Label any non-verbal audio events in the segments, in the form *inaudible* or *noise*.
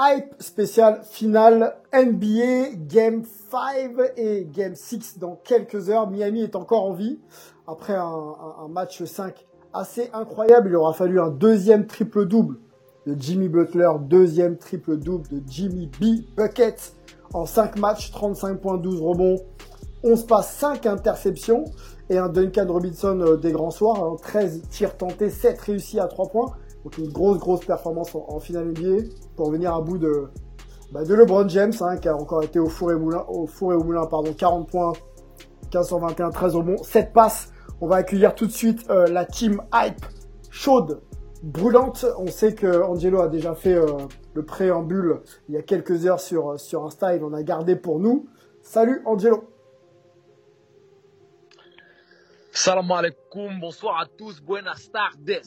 Hype spécial finale NBA Game 5 et Game 6 dans quelques heures. Miami est encore en vie après un, match 5 assez incroyable. Il aura fallu un deuxième triple-double de Jimmy Butler, deuxième triple-double de Jimmy B. Bucket en 5 matchs, 35 points, 12 rebonds, 11 passes, 5 interceptions et un Duncan Robinson euh, des grands soirs, hein, 13 tirs tentés, 7 réussis à 3 points. Donc une grosse grosse performance en finale NBA pour venir à bout de, bah, de LeBron James hein, qui a encore été au four et moulin, au four et au moulin pardon, 40 points, 15 sur 21, 13 rebonds, 7 passes. On va accueillir tout de suite euh, la team hype chaude, brûlante. On sait que Angelo a déjà fait euh, le préambule il y a quelques heures sur, euh, sur Insta. Il en a gardé pour nous. Salut Angelo. Salam alaikum, bonsoir à tous, buenas tardes.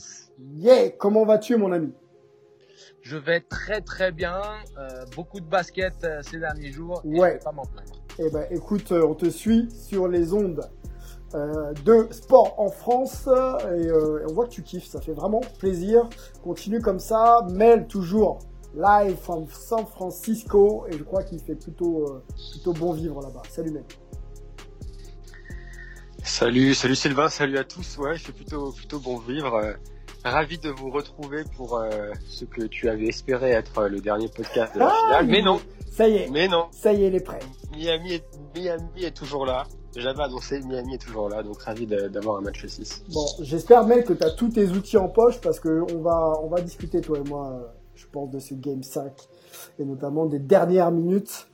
Yeah, comment vas-tu mon ami? Je vais très très bien, euh, beaucoup de basket euh, ces derniers jours, et Ouais. je vais pas m'en plaindre. Eh ben, écoute, euh, on te suit sur les ondes euh, de sport en France euh, et, euh, et on voit que tu kiffes. Ça fait vraiment plaisir. Continue comme ça. Mel toujours live from San Francisco et je crois qu'il fait plutôt euh, plutôt bon vivre là-bas. Salut Mel. Salut, salut Sylvain, salut à tous. Ouais, je suis plutôt, plutôt bon vivre. Ravi de vous retrouver pour euh, ce que tu avais espéré être euh, le dernier podcast de la Ah, finale. Mais non, Ça y est, mais non. ça y est, il est prêt. Miami est, Miami est toujours là. J'avais annoncé, Miami est toujours là, donc ravi d'avoir un match 6. Bon, j'espère Mel que tu as tous tes outils en poche parce que on va on va discuter toi et moi, euh, je pense de ce game 5 et notamment des dernières minutes.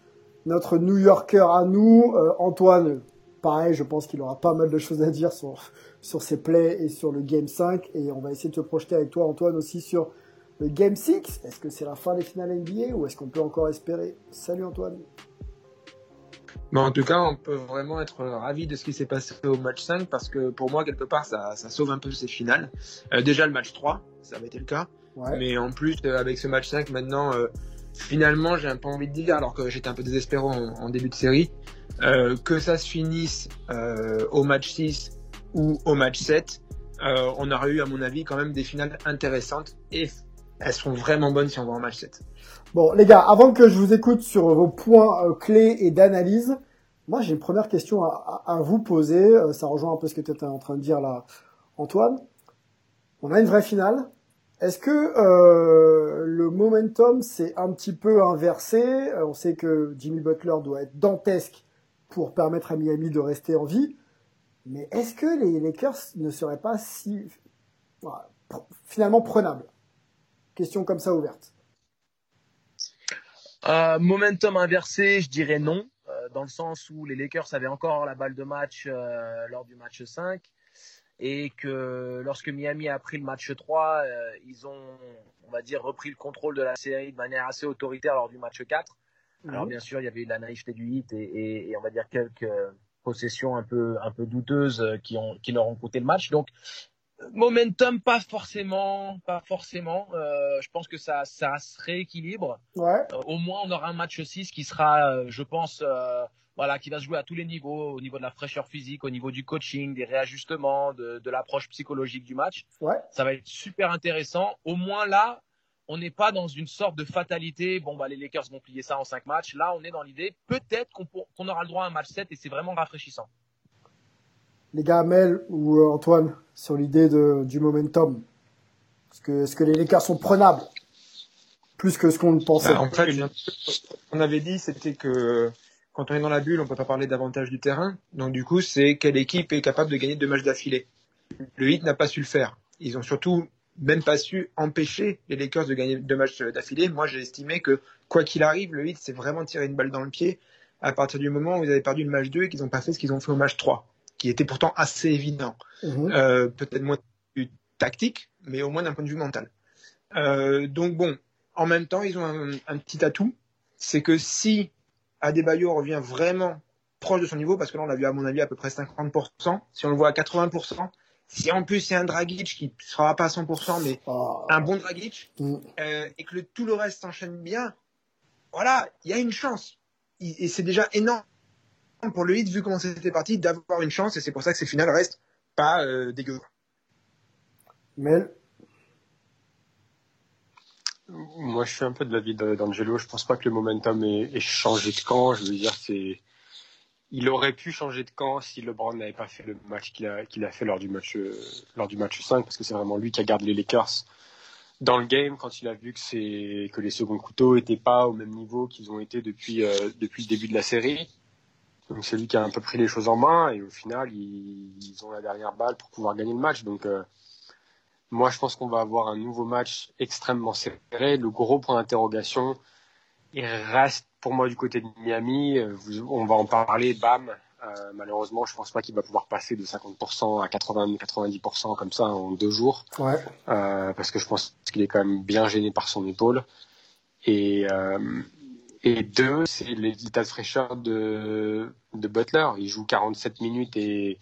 Notre New Yorker à nous, euh, Antoine, pareil, je pense qu'il aura pas mal de choses à dire sur sur ses plays et sur le game 5 et on va essayer de te projeter avec toi Antoine aussi sur le game 6. Est-ce que c'est la fin des finales NBA ou est-ce qu'on peut encore espérer? Salut Antoine. Mais en tout cas, on peut vraiment être ravi de ce qui s'est passé au match 5 parce que pour moi, quelque part, ça, ça sauve un peu ces finales. Euh, déjà, le match 3, ça avait été le cas. Ouais. Mais en plus, euh, avec ce match 5, maintenant, euh, finalement, j'ai un peu envie de dire, alors que j'étais un peu désespéré en, en début de série, euh, que ça se finisse euh, au match 6 ou au match 7, euh, on aurait eu, à mon avis, quand même des finales intéressantes et elles seront vraiment bonnes si on va en match 7. Bon, les gars, avant que je vous écoute sur vos points euh, clés et d'analyse, moi j'ai une première question à, à- vous poser. Euh, ça rejoint un peu ce que tu étais en train de dire là, Antoine. On a une vraie finale. Est-ce que euh, le momentum s'est un petit peu inversé? On sait que Jimmy Butler doit être dantesque pour permettre à Miami de rester en vie. Mais est-ce que les Lakers ne seraient pas si finalement prenables? Question comme ça ouverte. Euh, momentum inversé, je dirais non, euh, dans le sens où les Lakers avaient encore la balle de match euh, lors du match 5 et que lorsque Miami a pris le match 3, euh, ils ont, on va dire, repris le contrôle de la série de manière assez autoritaire lors du match 4. Alors bien sûr, il y avait eu la naïveté du hit et, et, et on va dire quelques possessions un peu un peu douteuses qui ont qui leur ont coûté le match. Donc momentum pas forcément, pas forcément. Euh, je pense que ça ça se rééquilibre. Ouais. Euh, au moins on aura un match 6 qui sera, euh, je pense, euh, voilà, qui va se jouer à tous les niveaux, au niveau de la fraîcheur physique, au niveau du coaching, des réajustements, de, de l'approche psychologique du match. Ouais. Ça va être super intéressant. Au moins là, on n'est pas dans une sorte de fatalité. Bon, bah, les Lakers vont plier ça en cinq matchs. Là, on est dans l'idée, peut-être qu'on aura le droit à un match 7 et c'est vraiment rafraîchissant. les gars, Mel ou euh, Antoine, sur l'idée du momentum Est-ce que, les Lakers sont prenables? Plus que ce qu'on pensait. Bah, en fait, on avait dit c'était que quand on est dans la bulle, on peut pas parler davantage du terrain. Donc du coup, c'est quelle équipe est capable de gagner deux matchs d'affilée. Le Heat n'a pas su le faire. Ils ont surtout même pas su empêcher les Lakers de gagner deux matchs d'affilée. Moi, j'ai estimé que quoi qu'il arrive, le Heat s'est vraiment tiré une balle dans le pied à partir du moment où ils avaient perdu le match 2 et qu'ils n'ont pas fait ce qu'ils ont fait au match 3, qui était pourtant assez évident. Mhm. Euh, Peut-être moins tactique, mais au moins d'un point de vue mental. Euh, donc bon, en même temps, ils ont un, un petit atout, c'est que si Adebayo revient vraiment proche de son niveau, parce que là on l'a vu à mon avis à peu près 50%, si on le voit à 80%, si en plus il y a un Dragic qui ne sera pas à 100%, mais Ah. un bon Dragic, Mm. euh, et que le- tout le reste s'enchaîne bien, voilà, il y a une chance. Et et c'est déjà énorme pour le hit, vu comment c'était parti, d'avoir une chance, et c'est pour ça que ces finales restent pas euh, dégueu. Mel, Moi, je suis un peu de l'avis d'Angelo. Je pense pas que le momentum ait, ait changé de camp. Je veux dire, c'est, il aurait pu changer de camp si LeBron n'avait pas fait le match qu'il a, fait lors du match, euh, lors du match 5, parce que c'est vraiment lui qui a gardé les Lakers dans le game quand il a vu que les seconds couteaux étaient pas au même niveau qu'ils ont été depuis, euh, depuis le début de la série. Donc c'est lui qui a un peu pris les choses en main et au final ils, ils ont la dernière balle pour pouvoir gagner le match. Donc euh, moi je pense qu'on va avoir un nouveau match extrêmement serré. Le gros point d'interrogation il reste pour moi du côté de Miami. Euh, vous- on va en parler. Bam. Euh, malheureusement je pense pas qu'il va pouvoir passer de 50% à 80-90% comme ça en deux jours ouais. euh, parce que je pense qu'il est quand même bien gêné par son épaule. Et, euh, et deux, c'est l'état de fraîcheur de, de Butler. Il joue 47 minutes et,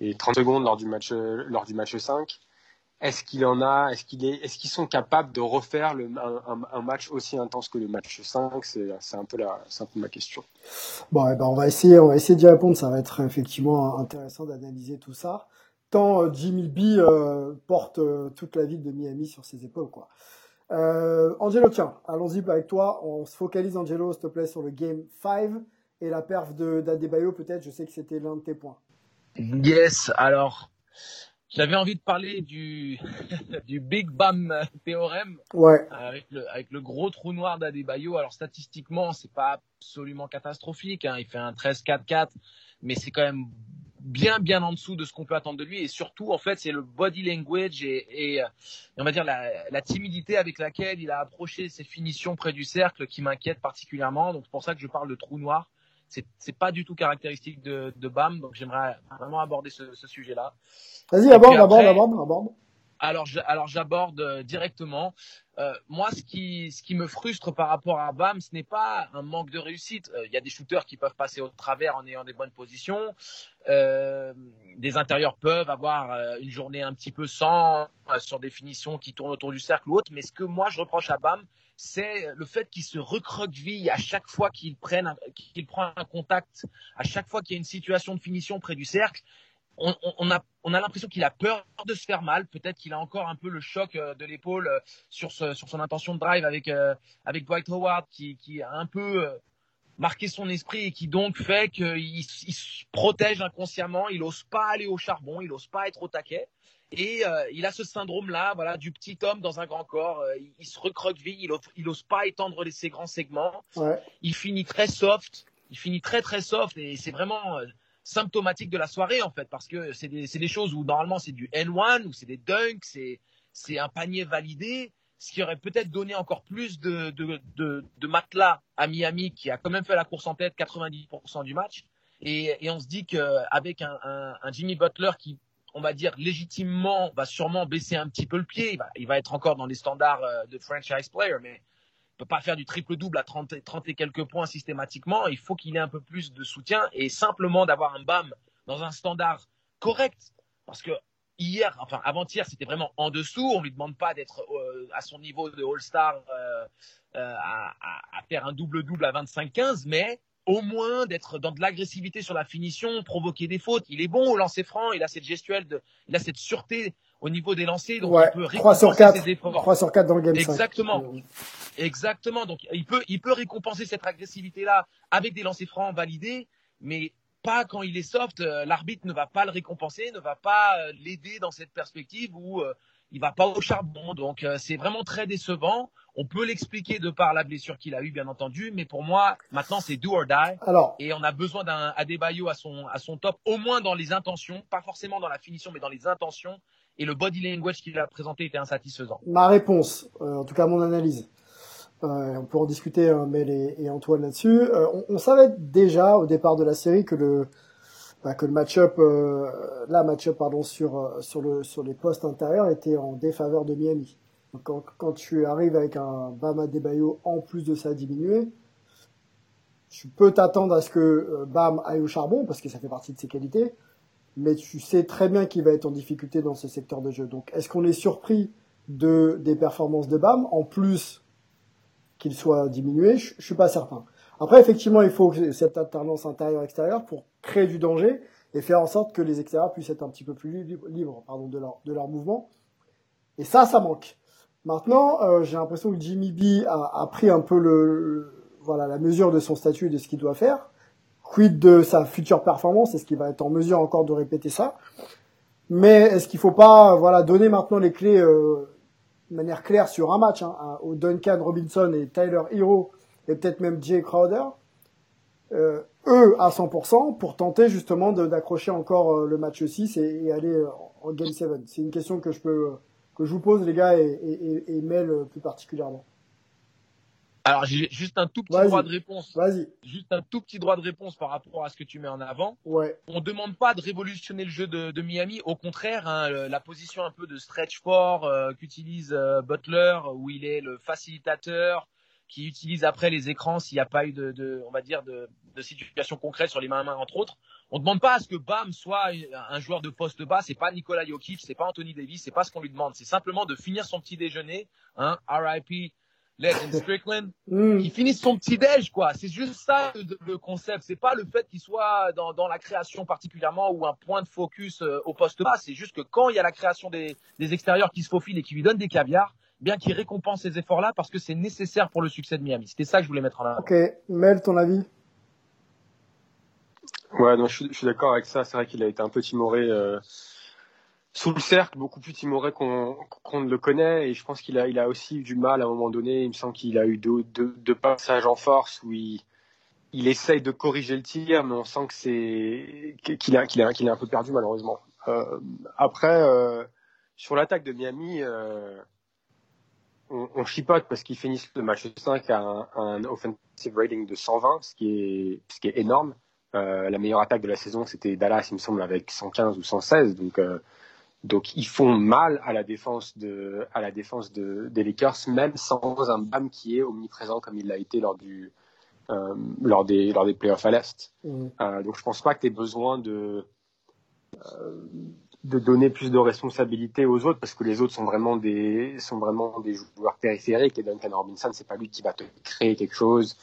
et 30 secondes lors du match, lors du match 5. Est-ce qu'il en a Est-ce qu'il est Est-ce qu'ils sont capables de refaire le, un, match aussi intense que le match 5 C'est un peu la, c'est un peu ma question. Bon, eh ben, on va essayer, on va essayer d'y répondre. Ça va être effectivement intéressant d'analyser tout ça. Tant euh, Jimmy B euh, porte euh, toute la ville de Miami sur ses épaules, quoi. Euh, Angelo, tiens, allons-y avec toi. On se focalise, Angelo, s'il te plaît, sur le game 5 et la perf de d'Adebayo, peut-être. Je sais que c'était l'un de tes points. Yes, alors j'avais envie de parler du, *laughs* du Big Bam théorème Ouais, avec le, avec le gros trou noir d'Adebayo. Alors statistiquement, c'est pas absolument catastrophique. Hein. Il fait un 13-4-4, mais c'est quand même bien bien en dessous de ce qu'on peut attendre de lui. Et surtout, en fait, c'est le body language et, et, euh, on va dire la, la timidité avec laquelle il a approché ses finitions près du cercle qui m'inquiète particulièrement. Donc c'est pour ça que je parle de trou noir. C'est pas du tout caractéristique de, de Bam. Donc j'aimerais vraiment aborder ce, ce sujet-là. vas-y, aborde, aborde, aborde, aborde. Alors, je- alors j'aborde euh, directement. Euh, moi, ce qui, ce qui me frustre par rapport à Bam, ce n'est pas un manque de réussite. Euh, Il y a des shooters qui peuvent passer au travers en ayant des bonnes positions. Euh, des intérieurs peuvent avoir une journée un petit peu sans sur des finitions qui tournent autour du cercle ou autre. Mais ce que moi je reproche à Bam, c'est le fait qu'il se recroqueville à chaque fois qu'il prend un contact, à chaque fois qu'il y a une situation de finition près du cercle on, a, on a l'impression qu'il a peur de se faire mal. Peut-être qu'il a encore un peu le choc euh, de l'épaule euh, sur, son intention de drive avec, euh, avec Dwight Howard qui, a un peu marqué son esprit et qui donc fait qu'il il se protège inconsciemment. Il n'ose pas aller au charbon, il n'ose pas être au taquet. Et euh, il a ce syndrome-là, voilà, du petit homme dans un grand corps. Euh, il, il se recroqueville, il n'ose il ose pas étendre les- ses grands segments Ouais. il finit très soft, il finit très très soft et c'est vraiment euh, symptomatique de la soirée en fait parce que c'est des, des choses où normalement c'est du N1 ou c'est des dunks, c'est c'est un panier validé, ce qui aurait peut-être donné encore plus de, de, de, de matelas à Miami qui a quand même fait la course en tête 90% du match et, et on se dit qu'avec un, un, un Jimmy Butler qui on va dire légitimement va sûrement baisser un petit peu le pied, il va, il être encore dans les standards euh, de franchise player mais peut pas faire du triple-double à 30, et- 30 et quelques points systématiquement. Il faut qu'il ait un peu plus de soutien et simplement d'avoir un BAM dans un standard correct. Parce que hier, enfin avant-hier, c'était vraiment en dessous. On lui demande pas d'être euh, à son niveau de All-Star euh, à, à- à faire un double-double à 25-15, mais au moins d'être dans de l'agressivité sur la finition, provoquer des fautes. Il est bon au lancer franc, il a cette gestuelle, de, il a cette sûreté au niveau des lancers, donc Ouais, il peut 3 sur récompenser 4. ses efforts. 3 sur 4 dans le game 5. Exactement. Exactement. Donc, il peut, il peut récompenser cette agressivité-là avec des lancers francs validés, mais pas quand il est soft. Euh, L'arbitre ne va pas le récompenser, ne va pas euh, l'aider dans cette perspective où euh, il va pas au charbon. Donc euh, c'est vraiment très décevant. On peut l'expliquer de par la blessure qu'il a eue, bien entendu, mais pour moi, maintenant c'est do or die. Alors, Et on a besoin d'un Adebayo à son, à son top, au moins dans les intentions, pas forcément dans la finition, mais dans les intentions. Et le body language qu'il a présenté était insatisfaisant. ma réponse, euh, en tout cas mon analyse, euh, on peut en discuter euh, Mel et, et Antoine là-dessus. Euh, on, on savait déjà au départ de la série que le bah, que le match-up, euh, la match-up pardon sur euh, sur le sur les postes intérieurs était en défaveur de Miami. Donc quand, quand tu arrives avec un Bam Adebayo en plus de ça diminué, tu peux t'attendre à ce que euh, Bam aille au charbon parce que ça fait partie de ses qualités, mais tu sais très bien qu'il va être en difficulté dans ce secteur de jeu. Donc est-ce qu'on est surpris de des performances de Bam en plus qu'il soit diminué? Je, je suis pas certain. Après effectivement il faut cette alternance intérieure-extérieure pour créer du danger et faire en sorte que les extérieurs puissent être un petit peu plus libres, pardon, de leur de leur mouvement. Et ça ça manque. Maintenant euh, j'ai l'impression que Jimmy B a, a pris un peu le, voilà la mesure de son statut et de ce qu'il doit faire. Quid de sa future performance? Est-ce qu'il va être en mesure encore de répéter ça? Mais est-ce qu'il faut pas voilà donner maintenant les clés euh, de manière claire sur un match hein, au Duncan Robinson et Tyler Hero et peut-être même Jay Crowder, euh, eux à 100% pour tenter justement d'accrocher encore euh, le match 6 et, et aller euh, en Game 7 C'est une question que je peux euh, que je vous pose les gars et, et, et- et Mel plus particulièrement. Alors j'ai juste un tout petit droit de réponse. Vas-y. Juste un tout petit droit de réponse par rapport à ce que tu mets en avant. Ouais. On demande pas de révolutionner le jeu de, de Miami, au contraire, hein, la position un peu de stretch fort euh, qu'utilise euh, Butler, où il est le facilitateur, qui utilise après les écrans s'il n'y a pas eu de, de, on va dire, de, de situation concrète sur les mains à main entre autres. On demande pas à ce que Bam soit un joueur de poste bas, c'est pas Nikola Jokic, c'est pas Anthony Davis, c'est pas ce qu'on lui demande, c'est simplement de finir son petit déjeuner, hein, R.I.P. Legend *laughs* Strickland, Hmm. qu'il finisse son petit déj quoi. C'est juste ça le, le concept. C'est pas le fait qu'il soit dans, dans la création particulièrement ou un point de focus euh, au poste bas. C'est juste que quand il y a la création des, des extérieurs qui se faufilent et qui lui donnent des caviars, bien qu'il récompense ces efforts-là parce que c'est nécessaire pour le succès de Miami. C'était ça que je voulais mettre en avant. Ok. Mel, ton avis? Ouais, non, je suis, suis d'accord avec ça. C'est vrai qu'il a été un peu timoré euh, sous le cercle, beaucoup plus timoré qu'on ne le connaît. Et je pense qu'il a, il a aussi eu du mal à un moment donné. Il me semble qu'il a eu deux, deux, passages en force où il, il essaye de corriger le tir, mais on sent que c'est qu'il a, qu'il a, un peu perdu malheureusement. Euh, après, euh, sur l'attaque de Miami, on, chipote parce qu'ils finissent le match 5 à un, un offensive rating de 120, ce qui est, ce qui est énorme. Euh, la meilleure attaque de la saison, c'était Dallas, il me semble, avec 115 ou 116. Donc, euh, donc ils font mal à la défense de, à la défense de, des Lakers, même sans un Bam qui est omniprésent comme il l'a été lors du, euh, lors des, lors des playoffs à l'est. Euh, donc je pense pas que tu aies besoin de, de donner plus de responsabilité aux autres parce que les autres sont vraiment des, sont vraiment des joueurs périphériques et Duncan Robinson, c'est pas lui qui va te créer quelque chose.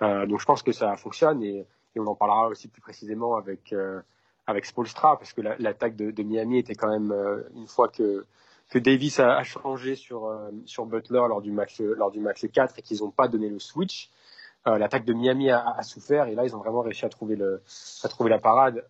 Donc je pense que ça fonctionne et, on en parlera aussi plus précisément avec, euh, avec Spolstra parce que la- l'attaque de, Miami était quand même, euh, une fois que, que Davis a, changé sur, euh, sur Butler lors du match, lors du match 4 et qu'ils n'ont pas donné le switch, l'attaque de Miami a, souffert et là ils ont vraiment réussi à trouver le à trouver la parade.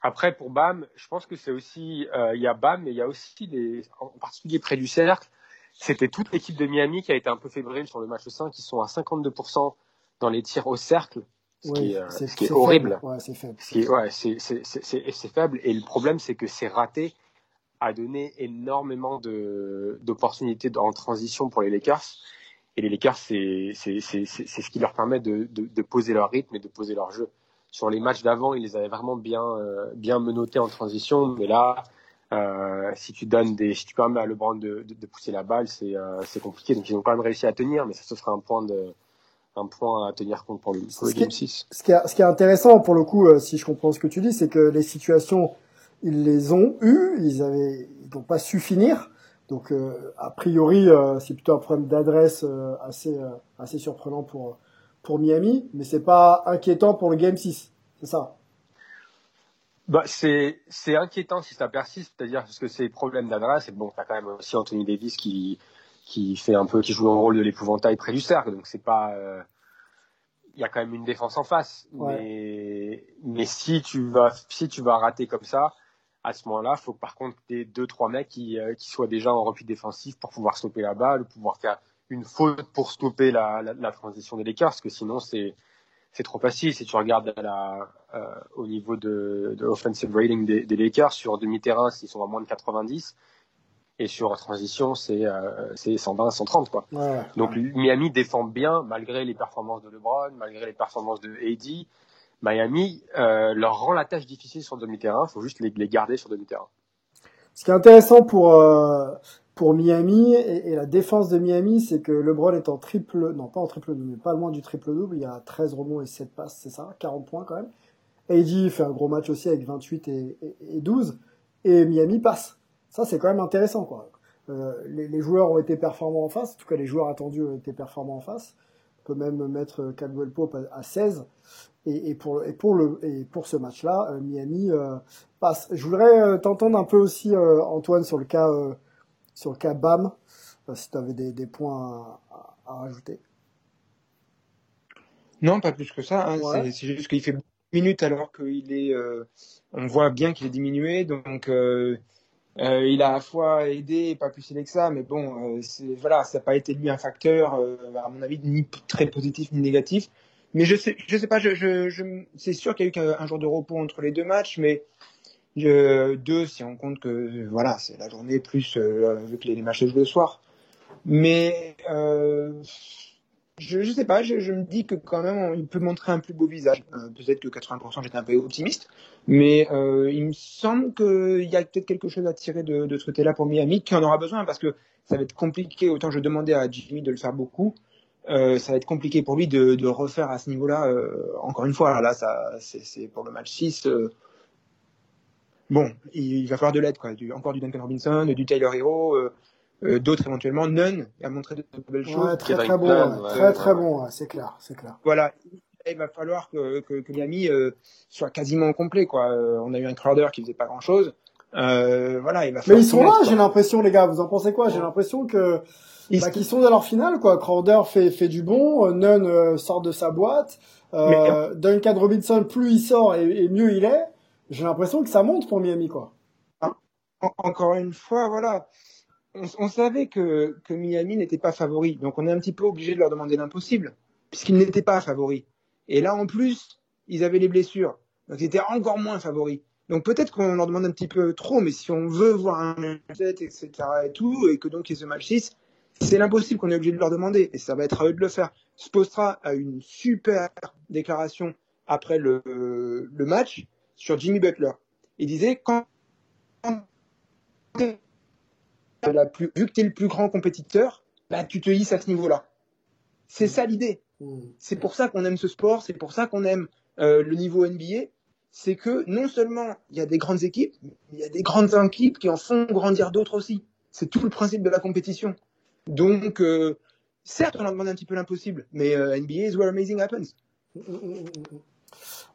Après pour Bam, je pense que c'est aussi il y a Bam mais il y a aussi des en particulier près du cercle, c'était toute l'équipe de Miami qui a été un peu fébrile sur le match 5 qui sont à 52% dans les tirs au cercle, ce qui Oui, est, euh, c'est ce qui est c'est horrible. faible. Ouais, c'est faible. Ce ouais. Et le problème, c'est que c'est raté a donné énormément d'opportunités en transition pour les Lakers. Et les Lakers, c'est ce qui leur permet de, de de poser leur rythme et de poser leur jeu. Sur les matchs d'avant, ils les avaient vraiment bien euh, bien menottés en transition. Mais là, euh, si tu donnes des, si tu permets à LeBron de, de, pousser la balle, c'est euh, c'est compliqué. Donc ils ont quand même réussi à tenir, mais ça ce sera un point de un point à tenir compte pour le, pour game 6. Ce qui, est, ce qui est intéressant pour le coup, euh, si je comprends ce que tu dis, c'est que les situations, ils les ont eues, ils avaient, ils n'ont pas su finir. Donc euh, a priori, euh, c'est plutôt un problème d'adresse euh, assez euh, assez surprenant pour pour Miami, mais c'est pas inquiétant pour le Game 6, c'est ça? Bah, c'est c'est inquiétant si ça persiste, c'est-à-dire parce que c'est problème d'adresse et bon, t'as quand même aussi Anthony Davis qui qui fait un peu qui joue le rôle de l'épouvantail près du cercle, donc c'est pas euh, il y a quand même une défense en face, Ouais. mais mais si tu vas si tu vas rater comme ça, à ce moment-là, il faut par contre des deux trois mecs qui, euh, qui soient déjà en repli défensif pour pouvoir stopper la balle, pouvoir faire une faute pour stopper la, la, la transition des Lakers, parce que sinon c'est c'est trop facile. Si tu regardes la, euh, au niveau de, de offensive rating des, des Lakers sur demi-terrain, s'ils sont à moins de 90, et sur transition, c'est euh, c'est 120, 130 quoi. Ouais, Donc. Miami défend bien malgré les performances de LeBron, malgré les performances de AD. Miami euh, leur rend la tâche difficile sur demi-terrain. Il faut juste les, les garder sur demi-terrain. Ce qui est intéressant pour euh, pour Miami et, et la défense de Miami, c'est que LeBron est en triple, non pas en triple double, mais pas loin du triple double. Il y a 13 rebonds et 7 passes, c'est ça, 40 points quand même. AD fait un gros match aussi avec 28 et, et, et 12, et Miami passe. Ça c'est quand même intéressant quoi. Euh, les, les joueurs ont été performants en face, en tout cas les joueurs attendus ont été performants en face. On peut même mettre Caldwell Pope à, à 16. Et, et, pour, et, pour, le, et pour ce match-là, euh, Miami euh, passe. Je voudrais euh, t'entendre un peu aussi, euh, Antoine, sur le cas, euh, sur le cas BAM, euh, si tu avais des, des points à, à, rajouter. Non, pas plus que ça. Hein. Ouais. C'est- juste qu'il fait minutes alors qu'il est. euh, on voit bien qu'il est diminué, donc euh, il a à la fois aidé pas plus aidé que ça. Mais bon, euh, voilà, ça n'a pas été lui un facteur, euh, à mon avis, ni très positif ni négatif. Mais je sais, je sais pas. Je, je, je c'est sûr qu'il y a eu qu'un un jour de repos entre les deux matchs, mais deux si on compte que voilà, c'est la journée plus euh, vu que les, les matchs jouent le soir. Mais euh, je, je sais pas, je, me dis que quand même il peut montrer un plus beau visage. Euh, peut-être que 80% j'étais un peu optimiste, mais euh, il me semble qu'il y a peut-être quelque chose à tirer de, ce côté-là pour Miami, qui en aura besoin parce que ça va être compliqué. Autant je demandais à Jimmy de le faire beaucoup, euh, ça va être compliqué pour lui de, refaire à ce niveau-là. encore une fois, là, ça, c'est pour le match 6. euh, bon, il, va falloir de l'aide, quoi. Encore du Duncan Robinson, du Taylor Hero. Euh, d'autres éventuellement. Nunn a montré de, belles choses. Ouais, très très bon, Durant, ouais, ouais, très très bon, ouais, c'est clair, c'est clair. Voilà, il va falloir que, que, que Miami euh, soit quasiment complet. Quoi. Euh, on a eu un Crowder qui faisait pas grand-chose. Euh, voilà, il va Mais ils sont là, j'ai l'impression, les gars. Vous en pensez quoi? J'ai l'impression que Ils- bah, qu'ils sont dans leur finale, quoi. Crowder fait fait du bon, euh, Nunn euh, sort de sa boîte, euh, Duncan Robinson, plus il sort et, et mieux il est. J'ai l'impression que ça monte pour Miami, quoi. en- encore une fois, voilà, on, savait que, Miami n'était pas favori, donc on est un petit peu obligé de leur demander l'impossible, puisqu'ils n'étaient pas favoris. Et là, en plus, ils avaient les blessures, donc ils étaient encore moins favoris. Donc peut-être qu'on leur demande un petit peu trop, mais si on veut voir un 7, etc. et tout, et que donc il y ait ce match 6, c'est l'impossible qu'on est obligé de leur demander, et ça va être à eux de le faire. Spostra a une super déclaration après le, le match sur Jimmy Butler. Il disait quand la plus, vu que tu es le plus grand compétiteur, bah, tu te hisses à ce niveau-là. C'est ça l'idée. Mm. C'est pour ça qu'on aime ce sport, c'est pour ça qu'on aime euh, le niveau NBA. C'est que non seulement il y a des grandes équipes, mais il y a des grandes équipes qui en font grandir d'autres aussi. C'est tout le principe de la compétition. Donc, euh, certes, on leur demande un petit peu l'impossible, mais euh, NBA is where amazing happens.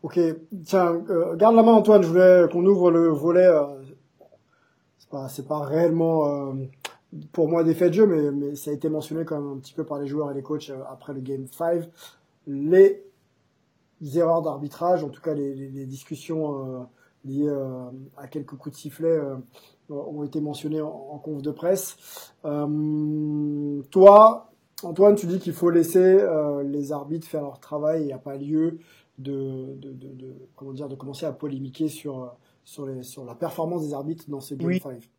Ok, tiens, garde la main Antoine, je voulais qu'on ouvre le volet. Euh, c'est pas, réellement euh, pour moi des faits de jeu, mais, ça a été mentionné quand même un petit peu par les joueurs et les coachs euh, après le Game 5. Les erreurs d'arbitrage, en tout cas les, discussions euh, liées à quelques coups de sifflet ont été mentionnées en, conf de presse. Toi, Antoine, tu dis qu'il faut laisser les arbitres faire leur travail, il n'y a pas lieu de, comment dire, de commencer à polémiquer sur, sur, les, sur la performance des arbitres dans ce Game Oui. 5.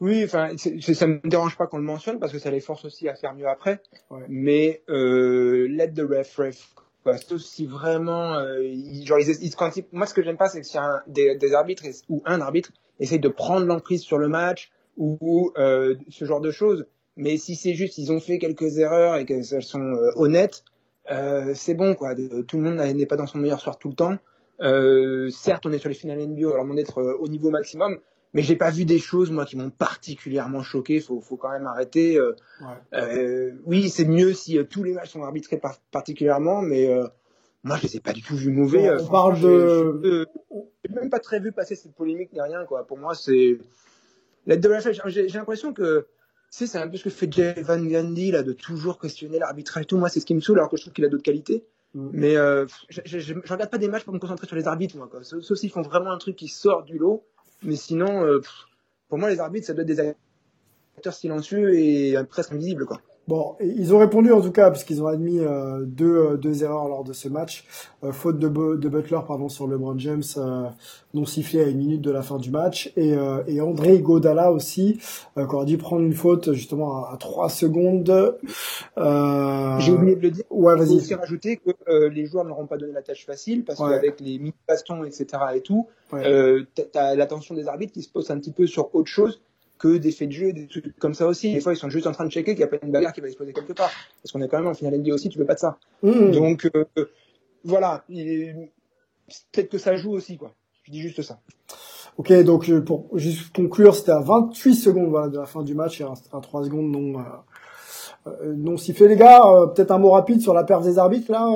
Oui, enfin, ça me dérange pas qu'on le mentionne parce que ça les force aussi à faire mieux après. Ouais. Mais euh, let the ref ref. Quoi. Sauf si vraiment, euh, ils- genre, ils, ils- quand ils- moi, ce que j'aime pas, c'est que si un, des, des arbitres ou un arbitre essaye de prendre l'emprise sur le match ou euh, ce genre de choses. Mais si c'est juste, ils ont fait quelques erreurs et qu'elles sont euh, honnêtes, euh, c'est bon, quoi. Tout le monde n'est pas dans son meilleur soir tout le temps. Euh, certes, on est sur les finales NBA, on leur demande d'être euh, au niveau maximum, mais j'ai pas vu des choses moi qui m'ont particulièrement choqué. Faut, faut quand même arrêter. euh, Ouais. euh, oui, c'est mieux si euh, tous les matchs sont arbitrés par- particulièrement, mais moi je les ai pas du tout vus mauvais. On parle de- j'ai- même pas très vu passer cette polémique ni rien quoi. Pour moi, c'est la de J'ai j'ai l'impression que tu sais, c'est un peu ce que fait Jeff Van Gundy là, de toujours questionner l'arbitrage et tout. Moi, c'est ce qui me saoule, alors que je trouve qu'il a d'autres qualités. Mm. Mais euh, je, regarde pas des matchs pour me concentrer sur les arbitres, moi. Quoi. Sauf s'ils font vraiment un truc qui sort du lot. Mais sinon, euh, pour moi, les arbitres, ça doit être des acteurs silencieux et presque invisibles, quoi. Bon, ils ont répondu en tout cas puisqu'ils ont admis euh, deux, euh, deux erreurs lors de ce match. Euh, faute de, de, Butler pardon sur LeBron James non sifflé à une minute de la fin du match et, et André Godala aussi qui aurait dû prendre une faute justement à, trois secondes. J'ai oublié de le dire. Ouais, vas-y. aussi rajouter que les joueurs n'auront pas donné la tâche facile parce qu'avec les mini-bastons etc et tout, ouais. t'as l'attention des arbitres qui se pose un petit peu sur autre chose que des faits de jeu, des trucs comme ça aussi. Des fois, ils sont juste en train de checker qu'il n'y a pas une bagarre qui va exploser quelque part. Parce qu'on est quand même en finale NBA aussi, tu veux pas de ça. Mmh. Donc, euh, voilà. Peut-être que ça joue aussi, quoi. Je dis juste ça. Ok, donc euh, pour juste conclure, c'était à 28 secondes voilà, de la fin du match, reste à 3 secondes non, euh, non sifflé. Les gars, peut-être un mot rapide sur la perte des arbitres, là,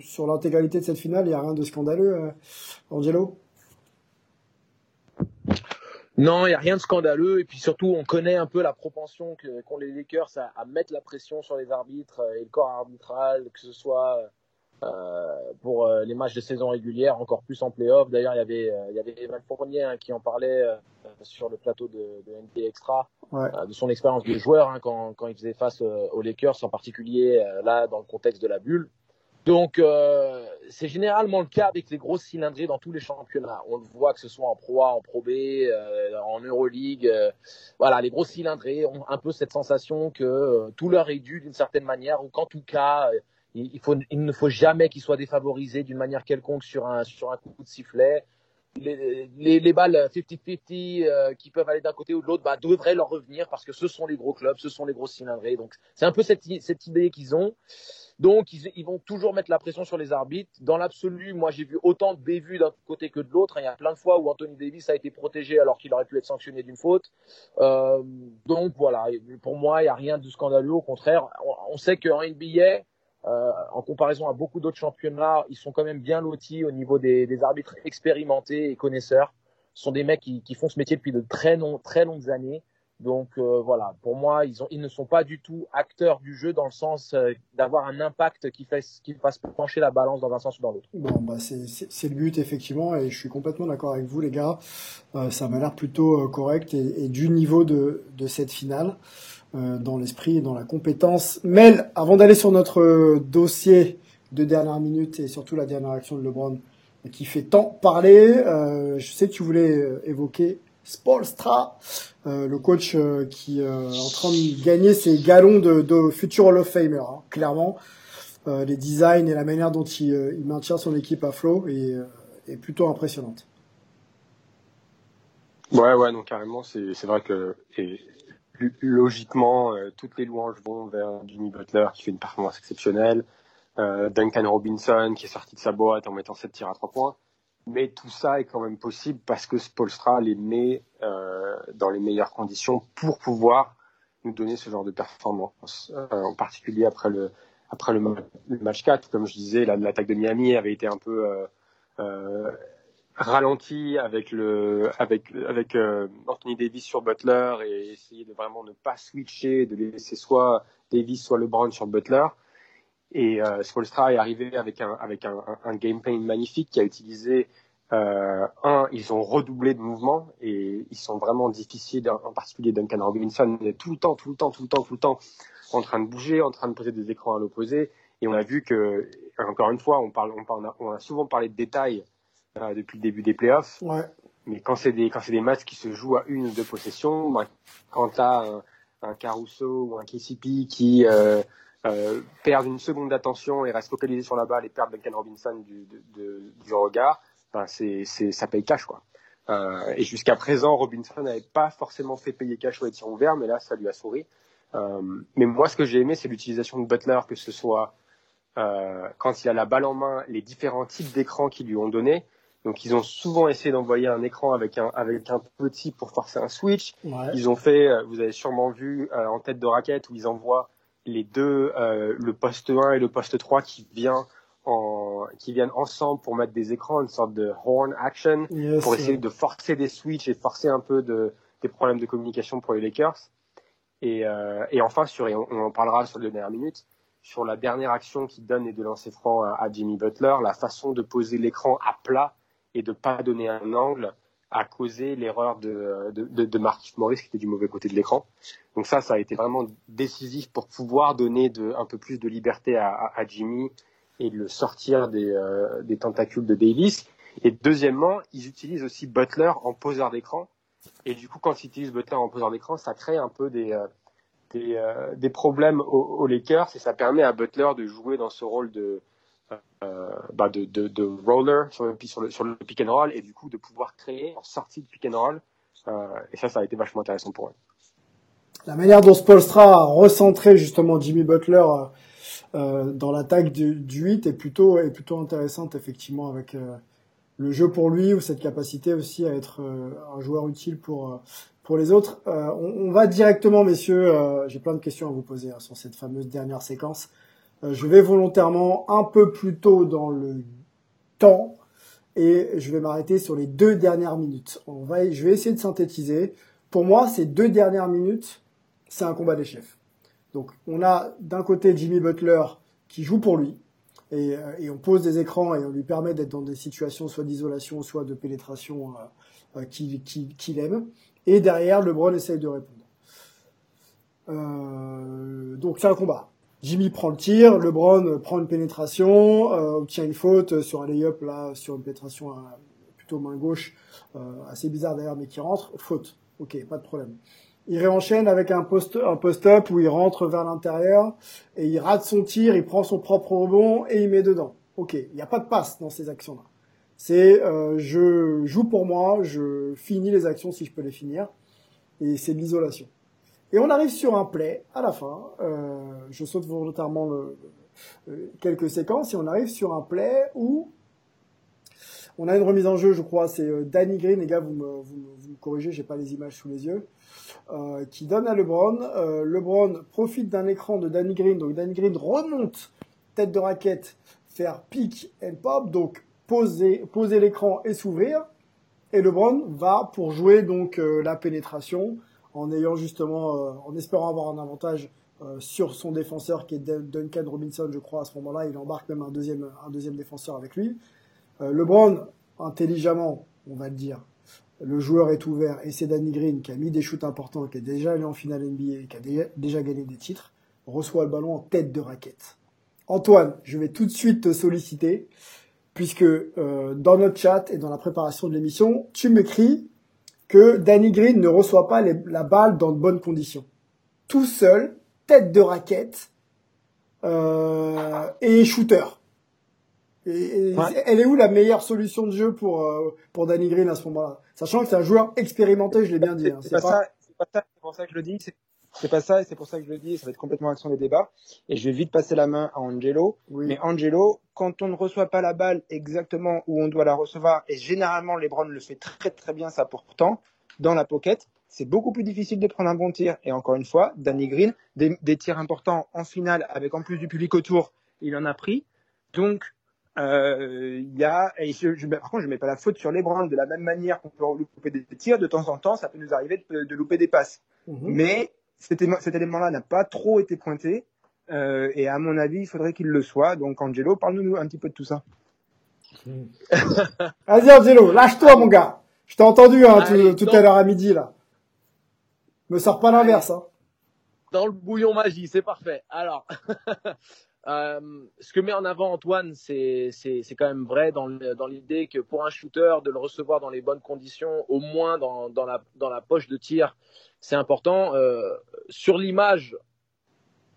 sur l'intégralité de cette finale, il n'y a rien de scandaleux, Angelo? Non, il n'y a rien de scandaleux. Et puis surtout, on connaît un peu la propension qu'ont les Lakers à, à, mettre la pression sur les arbitres euh, et le corps arbitral, que ce soit euh, pour euh, les matchs de saison régulière, encore plus en playoff. D'ailleurs, il y avait, euh, il y avait Evan Fournier hein, qui en parlait sur le plateau de, de NBA Extra, ouais. de son expérience de joueur hein, quand, quand il faisait face aux Lakers, en particulier là dans le contexte de la bulle. Donc, euh, c'est généralement le cas avec les grosses cylindrées dans tous les championnats. On le voit que ce soit en Pro A, en Pro B, euh, en Euroleague. Euh, voilà, les grosses cylindrées ont un peu cette sensation que euh, tout leur est dû d'une certaine manière, ou qu'en tout cas, il, faut, il ne faut jamais qu'ils soient défavorisés d'une manière quelconque sur un, sur coup de sifflet. Les, les, les balles 50-50 qui peuvent aller d'un côté ou de l'autre bah, devraient leur revenir parce que ce sont les gros clubs, ce sont les grosses cylindrées. Donc, c'est un peu cette idée qu'ils ont. Donc, ils, vont toujours mettre la pression sur les arbitres. Dans l'absolu, moi, j'ai vu autant de bévues d'un côté que de l'autre. Il y a plein de fois où Anthony Davis a été protégé alors qu'il aurait pu être sanctionné d'une faute. Euh, donc, voilà. Pour moi, il n'y a rien de scandaleux. Au contraire, on, sait qu'en NBA, euh, en comparaison à beaucoup d'autres championnats, ils sont quand même bien lotis au niveau des, des arbitres expérimentés et connaisseurs. Ce sont des mecs qui, qui, font ce métier depuis de très, très longues années. Donc euh, voilà, pour moi, ils, ont, ils ne sont pas du tout acteurs du jeu dans le sens euh, d'avoir un impact qui fasse, qui fasse pencher la balance dans un sens ou dans l'autre. Bon, bah c'est le but effectivement, et je suis complètement d'accord avec vous les gars. Euh, ça m'a l'air plutôt correct et, et, du niveau de, de cette finale, dans l'esprit et dans la compétence. Mel, avant d'aller sur notre dossier de dernière minute et surtout la dernière action de LeBron qui fait tant parler, je sais que tu voulais évoquer Spolstra, euh, le coach euh, qui euh, est en train de gagner ses galons de, de futur Hall of Famer, hein, clairement. les designs et la manière dont il, maintient son équipe à flot est, plutôt impressionnante. Ouais, ouais, donc carrément, c'est vrai que et, logiquement, toutes les louanges vont vers Jimmy Butler qui fait une performance exceptionnelle, Duncan Robinson qui est sorti de sa boîte en mettant 7 tirs à 3 points. Mais tout ça est quand même possible parce que Spolstra les met euh, dans les meilleures conditions pour pouvoir nous donner ce genre de performance. Euh, en particulier après le après le, match 4, comme je disais, l'attaque de Miami avait été un peu euh, ralentie avec le avec Anthony Davis sur Butler et essayer de vraiment ne pas switcher, de laisser soit Davis soit LeBron sur Butler. Et euh, Spolstra est arrivé avec un, avec un, un, game plan magnifique qui a utilisé euh, un, ils ont redoublé de mouvements et ils sont vraiment difficiles, en particulier Duncan Robinson, est tout le temps, tout le temps, tout le temps, tout le temps en train de bouger, en train de poser des écrans à l'opposé. Et on a vu que, encore une fois, on, parle, on, parle, on a souvent parlé de détails euh, depuis le début des playoffs. Ouais. Mais quand c'est des, quand c'est des matchs qui se jouent à une ou deux possessions, bah, quand tu as un, un, Caruso ou un KCP qui euh, euh, perdent une seconde d'attention et restent focalisés sur la balle et perdent Duncan Robinson du, de, du regard, ben c'est, ça paye cash quoi. Euh, et jusqu'à présent, Robinson n'avait pas forcément fait payer cash sur les tirs ouverts, mais là, ça lui a souri. Euh, mais moi, ce que j'ai aimé, c'est l'utilisation de Butler, que ce soit euh, quand il a la balle en main, les différents types d'écrans qu'ils lui ont donné. Donc, ils ont souvent essayé d'envoyer un écran avec un avec un petit pour forcer un switch. Ils ont fait, euh, vous avez sûrement vu euh, en tête de raquette où ils envoient les deux, euh, le poste 1 et le poste 3 qui vient en, qui viennent ensemble pour mettre des écrans, une sorte de horn action, pour essayer de forcer des switches et forcer un peu de, des problèmes de communication pour les Lakers. Et, euh, et enfin, sur, et on, en parlera sur les dernières minutes, sur la dernière action qui donne les deux lancers francs à, Jimmy Butler, la façon de poser l'écran à plat et de pas donner un angle a causé l'erreur de, de, de, Morris qui était du mauvais côté de l'écran. Donc ça, ça a été vraiment décisif pour pouvoir donner un peu plus de liberté à, Jimmy et le sortir des, euh, des tentacules de Davis. Et deuxièmement, ils utilisent aussi Butler en poseur d'écran. Et du coup, quand ils utilisent Butler en poseur d'écran, ça crée un peu des, euh, des, euh, des, problèmes aux, aux, Lakers et ça permet à Butler de jouer dans ce rôle de, bah de, roller sur le, pick and roll et du coup de pouvoir créer en sortie de pick and roll. Euh, et ça, ça a été vachement intéressant pour eux. La manière dont Spolstra a recentré justement Jimmy Butler euh, dans l'attaque du, du 8 est plutôt, est plutôt intéressante effectivement avec euh, le jeu pour lui ou cette capacité aussi à être euh, un joueur utile pour pour les autres. On, on, va directement, messieurs, j'ai plein de questions à vous poser hein, sur cette fameuse dernière séquence. Euh, je vais volontairement un peu plus tôt dans le temps et je vais m'arrêter sur les deux dernières minutes. Je vais essayer de synthétiser. Pour moi, ces deux dernières minutes, c'est un combat des chefs. Donc, on a d'un côté Jimmy Butler qui joue pour lui, et, euh, on pose des écrans et on lui permet d'être dans des situations soit d'isolation, soit de pénétration euh, qu'il qui, aime. Et derrière, LeBron essaye de répondre. Euh, donc c'est un combat. Jimmy prend le tir, LeBron prend une pénétration, euh, obtient une faute sur un lay-up là, sur une pénétration euh, plutôt main gauche, euh, assez bizarre d'ailleurs, mais qui rentre, faute. Ok, pas de problème. Il réenchaîne avec un post un post-up où il rentre vers l'intérieur et il rate son tir, il prend son propre rebond et il met dedans. Ok, il n'y a pas de passe dans ces actions-là. C'est je joue pour moi, je finis les actions si je peux les finir et c'est de l'isolation. Et on arrive sur un play à la fin. Euh, je saute volontairement le, euh, quelques séquences et on arrive sur un play où on a une remise en jeu, je crois, c'est euh, Danny Green, les gars, vous me, vous, vous me corrigez, j'ai pas les images sous les yeux, euh, qui donne à LeBron. Euh, LeBron profite d'un écran de Danny Green, donc Danny Green remonte tête de raquette, faire pick and pop, donc poser, poser l'écran et s'ouvrir. Et LeBron va pour jouer donc la pénétration en ayant justement, euh, en espérant avoir un avantage euh, sur son défenseur qui est Duncan Robinson, je crois, à ce moment-là. Il embarque même un deuxième, un deuxième défenseur avec lui. Euh, LeBron, intelligemment, on va le dire, le joueur est ouvert et c'est Danny Green qui a mis des shoots importants, qui est déjà allé en finale NBA, qui a déjà, gagné des titres, reçoit le ballon en tête de raquette. Antoine, je vais tout de suite te solliciter, puisque dans notre chat et dans la préparation de l'émission, tu m'écris que Danny Green ne reçoit pas la balle dans de bonnes conditions. Tout seul, tête de raquette euh, et shooter. Et, Elle est où la meilleure solution de jeu pour euh, pour Danny Green à ce moment-là? Sachant que c'est un joueur expérimenté, je l'ai bien dit. Hein. C'est pas, ça, c'est pas ça, c'est pour ça que je le dis. C'est pas ça, et c'est pour ça que je le dis, ça va être complètement action des débats. Et je vais vite passer la main à Angelo. Mais Angelo, quand on ne reçoit pas la balle exactement où on doit la recevoir, et généralement LeBron le fait très très bien ça pourtant, dans la pocket, c'est beaucoup plus difficile de prendre un bon tir. Et encore une fois, Danny Green, des, tirs importants en finale avec en plus du public autour, il en a pris. Donc, euh, il y a, et je, par contre, je mets pas la faute sur LeBron de la même manière qu'on peut louper des tirs. De temps en temps, ça peut nous arriver de, louper des passes. Mhm. Mais cet, élément-là n'a pas trop été pointé. Euh, et à mon avis, il faudrait qu'il le soit. Donc, Angelo, parle-nous un petit peu de tout ça. *laughs* Vas-y, Angelo, lâche-toi, mon gars. Je t'ai entendu hein, tout, à l'heure à midi, là. Me sors pas l'inverse. Hein. Dans le bouillon magie, c'est parfait. Alors, *laughs* euh, ce que met en avant Antoine, c'est quand même vrai dans l'idée que pour un shooter, de le recevoir dans les bonnes conditions, au moins dans, dans, la, dans la poche de tir, c'est important. Euh, sur l'image,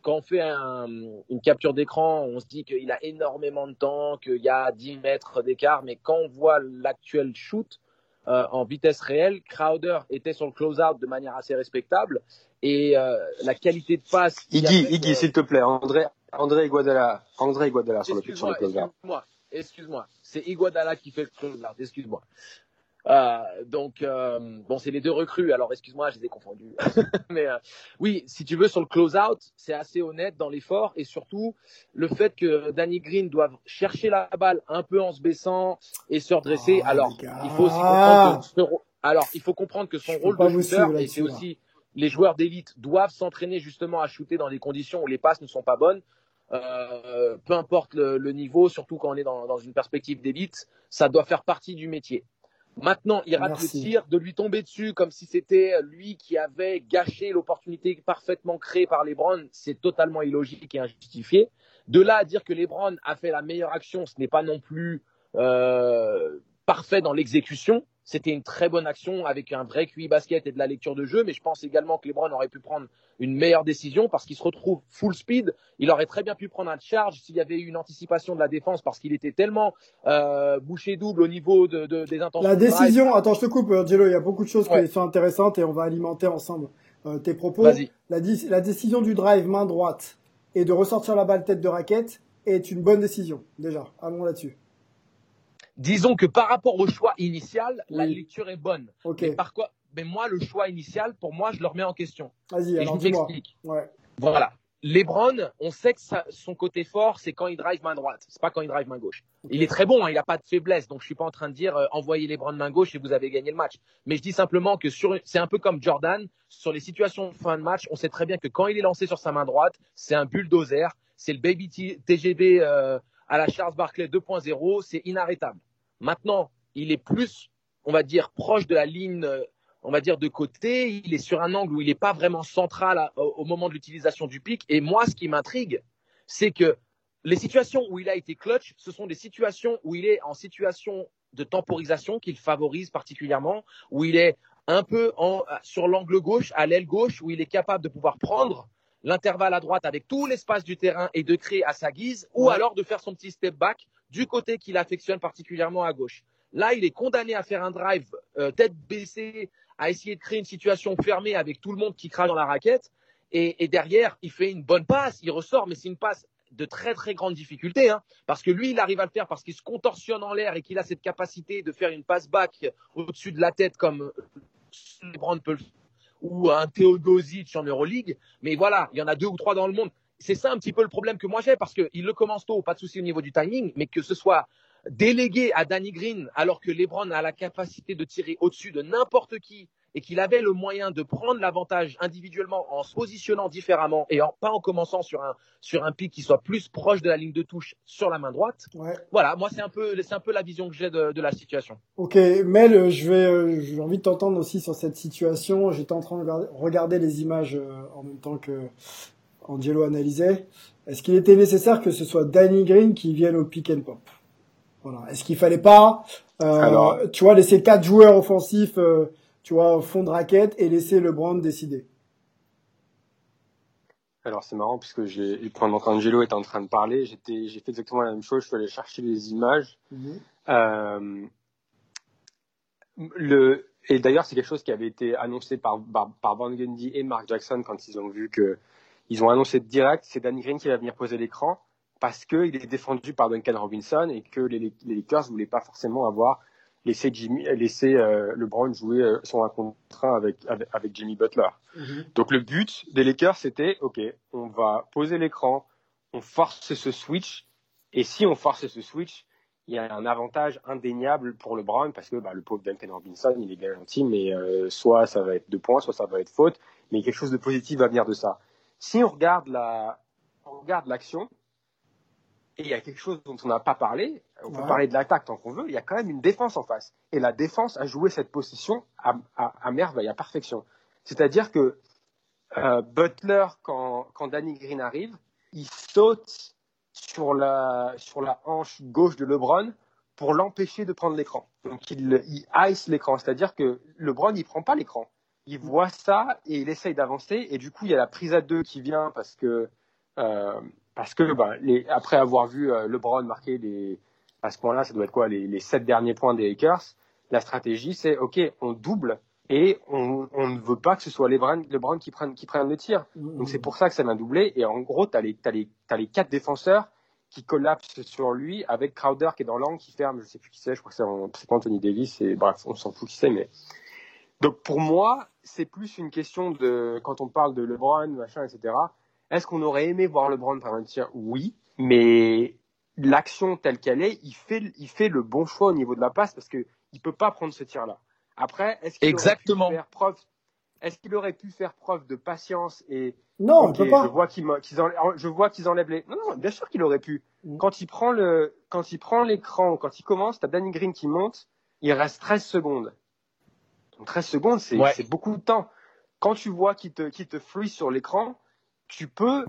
quand on fait une capture d'écran, on se dit qu'il a énormément de temps, qu'il y a 10 mètres d'écart, mais quand on voit l'actuel shoot euh, en vitesse réelle, Crowder était sur le close-out de manière assez respectable et euh, la qualité de passe. Iggy, Iggy, s'il te plaît, André, André Iguodala, André Iguodala sur le, sur le close-out. Excuse-moi, excuse-moi, c'est Iguodala qui fait le close-out, excuse-moi. Euh, donc euh, bon, c'est les deux recrues. Alors excuse-moi, je les ai confondus. *laughs* Mais euh, oui, si tu veux sur le close-out, c'est assez honnête dans l'effort et surtout le fait que Danny Green doive chercher la balle un peu en se baissant et se redresser. Oh, alors il faut aussi comprendre que alors il faut comprendre que son rôle de shooter et c'est aussi les joueurs d'élite doivent s'entraîner justement à shooter dans des conditions où les passes ne sont pas bonnes. euh, peu importe le, le, niveau, surtout quand on est dans, dans une perspective d'élite, ça doit faire partie du métier. Maintenant, il rate Merci. le tir, de lui tomber dessus comme si c'était lui qui avait gâché l'opportunité parfaitement créée par LeBron, c'est totalement illogique et injustifié. De là à dire que LeBron a fait la meilleure action, ce n'est pas non plus euh, parfait dans l'exécution. C'était une très bonne action avec un vrai QI basket et de la lecture de jeu, mais je pense également que LeBron aurait pu prendre une meilleure décision parce qu'il se retrouve full speed. Il aurait très bien pu prendre un charge s'il y avait eu une anticipation de la défense parce qu'il était tellement euh, bouché double au niveau de, de, des intentions. La décision, attends, je te coupe, Angelo, il y a beaucoup de choses ouais. qui sont intéressantes et on va alimenter ensemble euh, tes propos. La, la décision du drive main droite et de ressortir la balle tête de raquette est une bonne décision, déjà. Allons là-dessus disons que par rapport au choix initial, oui. la lecture est bonne. Okay. Mais par quoi Mais moi, le choix initial, pour moi, je le remets en question. Vas-y, alors je m'explique. Ouais. Voilà. Lebron, on sait que ça, son côté fort, c'est quand il drive main droite. C'est pas quand il drive main gauche. Okay. Il est très bon, hein, il a pas de faiblesse, donc je suis pas en train de dire euh, envoyez Lebron main gauche et vous avez gagné le match. Mais je dis simplement que sur, c'est un peu comme Jordan sur les situations de fin de match. On sait très bien que quand il est lancé sur sa main droite, c'est un bulldozer, c'est le baby TGB euh, à la Charles Barkley 2.0, c'est inarrêtable. Maintenant, il est plus, on va dire, proche de la ligne, on va dire, de côté. Il est sur un angle où il n'est pas vraiment central à, au, au, moment de l'utilisation du pic. Et moi, ce qui m'intrigue, c'est que les situations où il a été clutch, ce sont des situations où il est en situation de temporisation qu'il favorise particulièrement, où il est un peu en, sur l'angle gauche, à l'aile gauche, où il est capable de pouvoir prendre l'intervalle à droite avec tout l'espace du terrain et de créer à sa guise, ou alors de faire son petit step back du côté qu'il affectionne particulièrement à gauche. Là, il est condamné à faire un drive euh, tête baissée, à essayer de créer une situation fermée avec tout le monde qui crache dans la raquette. Et, derrière, il fait une bonne passe, il ressort, mais c'est une passe de très très grande difficulté, hein, parce que lui, il arrive à le faire parce qu'il se contorsionne en l'air et qu'il a cette capacité de faire une passe back au-dessus de la tête comme LeBron peut ou un Teodosic en Euroleague. Mais voilà, il y en a deux ou trois dans le monde. C'est ça un petit peu le problème que moi j'ai parce qu'il le commence tôt, pas de souci au niveau du timing, mais que ce soit délégué à Danny Green alors que LeBron a la capacité de tirer au-dessus de n'importe qui et qu'il avait le moyen de prendre l'avantage individuellement en se positionnant différemment et en, pas en commençant sur un sur un pic qui soit plus proche de la ligne de touche sur la main droite. Ouais. Voilà, moi c'est un peu c'est un peu la vision que j'ai de, de, la situation. Ok, Mel, je vais j'ai envie de t'entendre aussi sur cette situation. J'étais en train de regarder les images en même temps que Angelo analysait. Est-ce qu'il était nécessaire que ce soit Danny Green qui vienne au pick and pop? Voilà. Est-ce qu'il fallait pas, euh, Alors... tu vois, laisser quatre joueurs offensifs euh, tu vois, au fond de raquette et laisser LeBron décider? Alors c'est marrant puisque j'ai pendant qu'Angelo était en train de parler, j'étais j'ai fait exactement la même chose. Je suis allé chercher les images. -hmm. euh, le et d'ailleurs c'est quelque chose qui avait été annoncé par par, par Van Gundy et Mark Jackson quand ils ont vu que ils ont annoncé direct c'est Danny Green qui va venir poser l'écran parce que il est défendu par Duncan Robinson et que les, les Lakers voulaient pas forcément avoir laisser Jimmy, laisser euh, LeBron jouer euh, son 1 contre 1 avec, avec, avec Jimmy Butler. Mm -hmm. Donc le but des Lakers c'était ok, on va poser l'écran, on force ce switch et si on force ce switch, il y a un avantage indéniable pour LeBron parce que bah, le pauvre Duncan Robinson il est garanti, mais euh, soit ça va être deux points, soit ça va être faute, mais quelque chose de positif va venir de ça. Si on regarde la, on regarde l'action, et il y a quelque chose dont on n'a pas parlé, on peut Ouais. parler de l'attaque tant qu'on veut, il y a quand même une défense en face. Et la défense a joué cette à, à, à merveille, à perfection. C'est-à-dire que euh, Butler, quand, quand Danny Green arrive, il saute sur la, sur la hanche gauche de LeBron pour l'empêcher de prendre l'écran. Donc il, il ice l'écran, c'est-à-dire que LeBron, il prend pas l'écran. Il voit ça et il essaye d'avancer. Et du coup, il y a la prise à deux qui vient parce que euh, parce que bah, les, après avoir vu euh, LeBron marquer les, à ce point-là, ça doit être quoi, les, les sept derniers points des Lakers, la stratégie c'est ok, on double et on, on, ne veut pas que ce soit LeBron, LeBron qui prenne qui prenne le tir. Mmh. Donc c'est pour ça que ça vient doubler et en gros les t'as les t'as les quatre défenseurs qui collapsent sur lui avec Crowder qui est dans l'angle qui ferme, je sais plus qui c'est, je crois que c'est Anthony Davis et bref on s'en fout qui c'est mais donc pour moi c'est plus une question de quand on parle de LeBron machin etc est-ce qu'on aurait aimé voir LeBron prendre un tir? Oui, mais l'action telle qu'elle est, il fait, il fait le bon choix au niveau de la passe parce que il peut pas prendre ce tir-là. Après, est-ce qu'il Exactement. Aurait pu faire preuve est-ce qu'il aurait pu faire preuve de patience et Non, Ok, on peut pas. Je vois qu'ils m'en- qu'ils enlèvent, je vois qu'ils enlèvent les. Non, non, bien sûr qu'il aurait pu. Mm. Quand il prend le, quand il prend l'écran, quand il commence, t'as Danny Green qui monte, il reste 13 secondes. Donc 13 secondes, c'est Ouais. beaucoup de temps. Quand tu vois qu'il te, qu'il te freeze sur l'écran, tu peux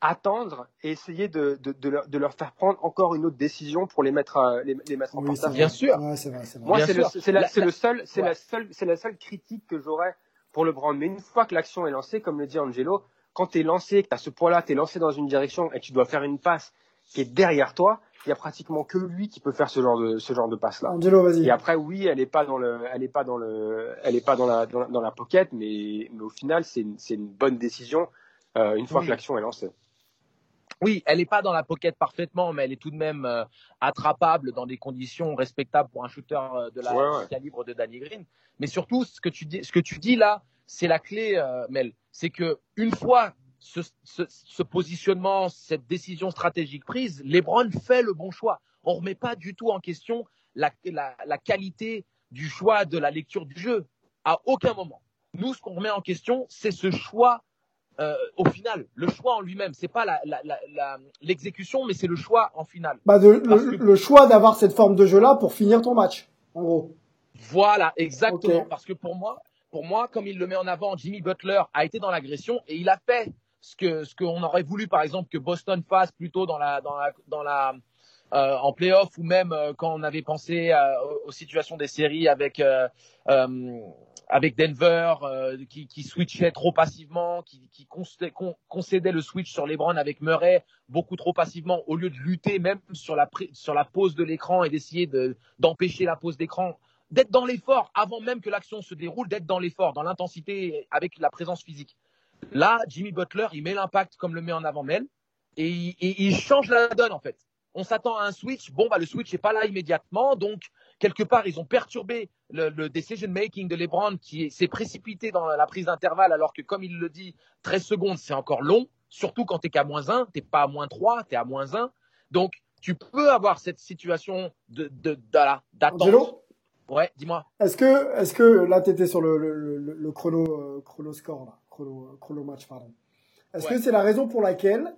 attendre et essayer de, de, de, leur, de leur faire prendre encore une autre décision pour les mettre, à- les, les mettre en Oui. Bien sûr. Ouais, c'est vrai. Moi, Bien c'est le, sûr. c'est la, La- la- le seul, c'est Ouais. la seule, c'est la seule critique que j'aurais pour le brand. Mais une fois que l'action est lancée, comme le dit Angelo, quand tu es lancé, que tu as ce poids-là, tu es lancé dans une direction et que tu dois faire une passe qui est derrière toi, il y a pratiquement que lui qui peut faire ce genre de, ce genre de passe-là. Angelo, vas-y. Et après, oui, elle est pas dans le, elle est pas dans le, elle est pas dans la, dans, la- dans la pocket, mais, mais au final, c'est une, c'est une bonne décision euh, une fois Oui. que l'action est lancée. Oui, elle n'est pas dans la pocket parfaitement, mais elle est tout de même euh, attrapable dans des conditions respectables pour un shooter euh, de la Ouais, ouais. calibre de Danny Green. Mais surtout, ce que tu dis, ce que tu dis là, c'est la clé, euh, Mel. C'est que une fois ce, ce, ce positionnement, cette décision stratégique prise, LeBron fait le bon choix. On remet pas du tout en question la, la, la qualité du choix de la lecture du jeu. À aucun moment. Nous, ce qu'on remet en question, c'est ce choix euh, au final, le choix en lui-même, c'est pas l'exécution, mais c'est le choix en finale. Bah, de, le, que- le choix d'avoir cette forme de jeu-là pour finir ton match, en gros. Voilà, exactement. Parce que pour moi, pour moi, comme il le met en avant, Jimmy Butler a été dans l'agression et il a fait ce que ce qu'on aurait voulu, par exemple, que Boston fasse plutôt dans la dans la euh, en playoff ou même euh, quand on avait pensé euh, aux, situations des séries avec avec Denver qui, switchait trop passivement, qui, concédait, con- concédait le switch sur LeBron avec Murray beaucoup trop passivement au lieu de lutter même sur la sur la pose de l'écran et d'essayer de d'empêcher la pose d'écran d'être dans l'effort avant même que l'action se déroule, d'être dans l'effort, dans l'intensité avec la présence physique. Là, Jimmy Butler, il met l'impact comme le met en avant Mel et il, et il change la donne en fait. On s'attend à un switch, bon bah le switch n'est pas là immédiatement, donc quelque part ils ont perturbé le, le decision making de LeBron qui s'est précipité dans la prise d'intervalle alors que comme il le dit, 13 secondes c'est encore long, surtout quand t'es qu'à moins 1, t'es pas à moins 3, t'es à moins 1. Donc tu peux avoir cette situation de, de, d'attente. Ouais, dis-moi. Est-ce que, est-ce que là, t'étais sur le, le, le, le chrono, euh, chrono score, là? Chrono, chrono match, pardon. Est-ce Ouais. que c'est la raison pour laquelle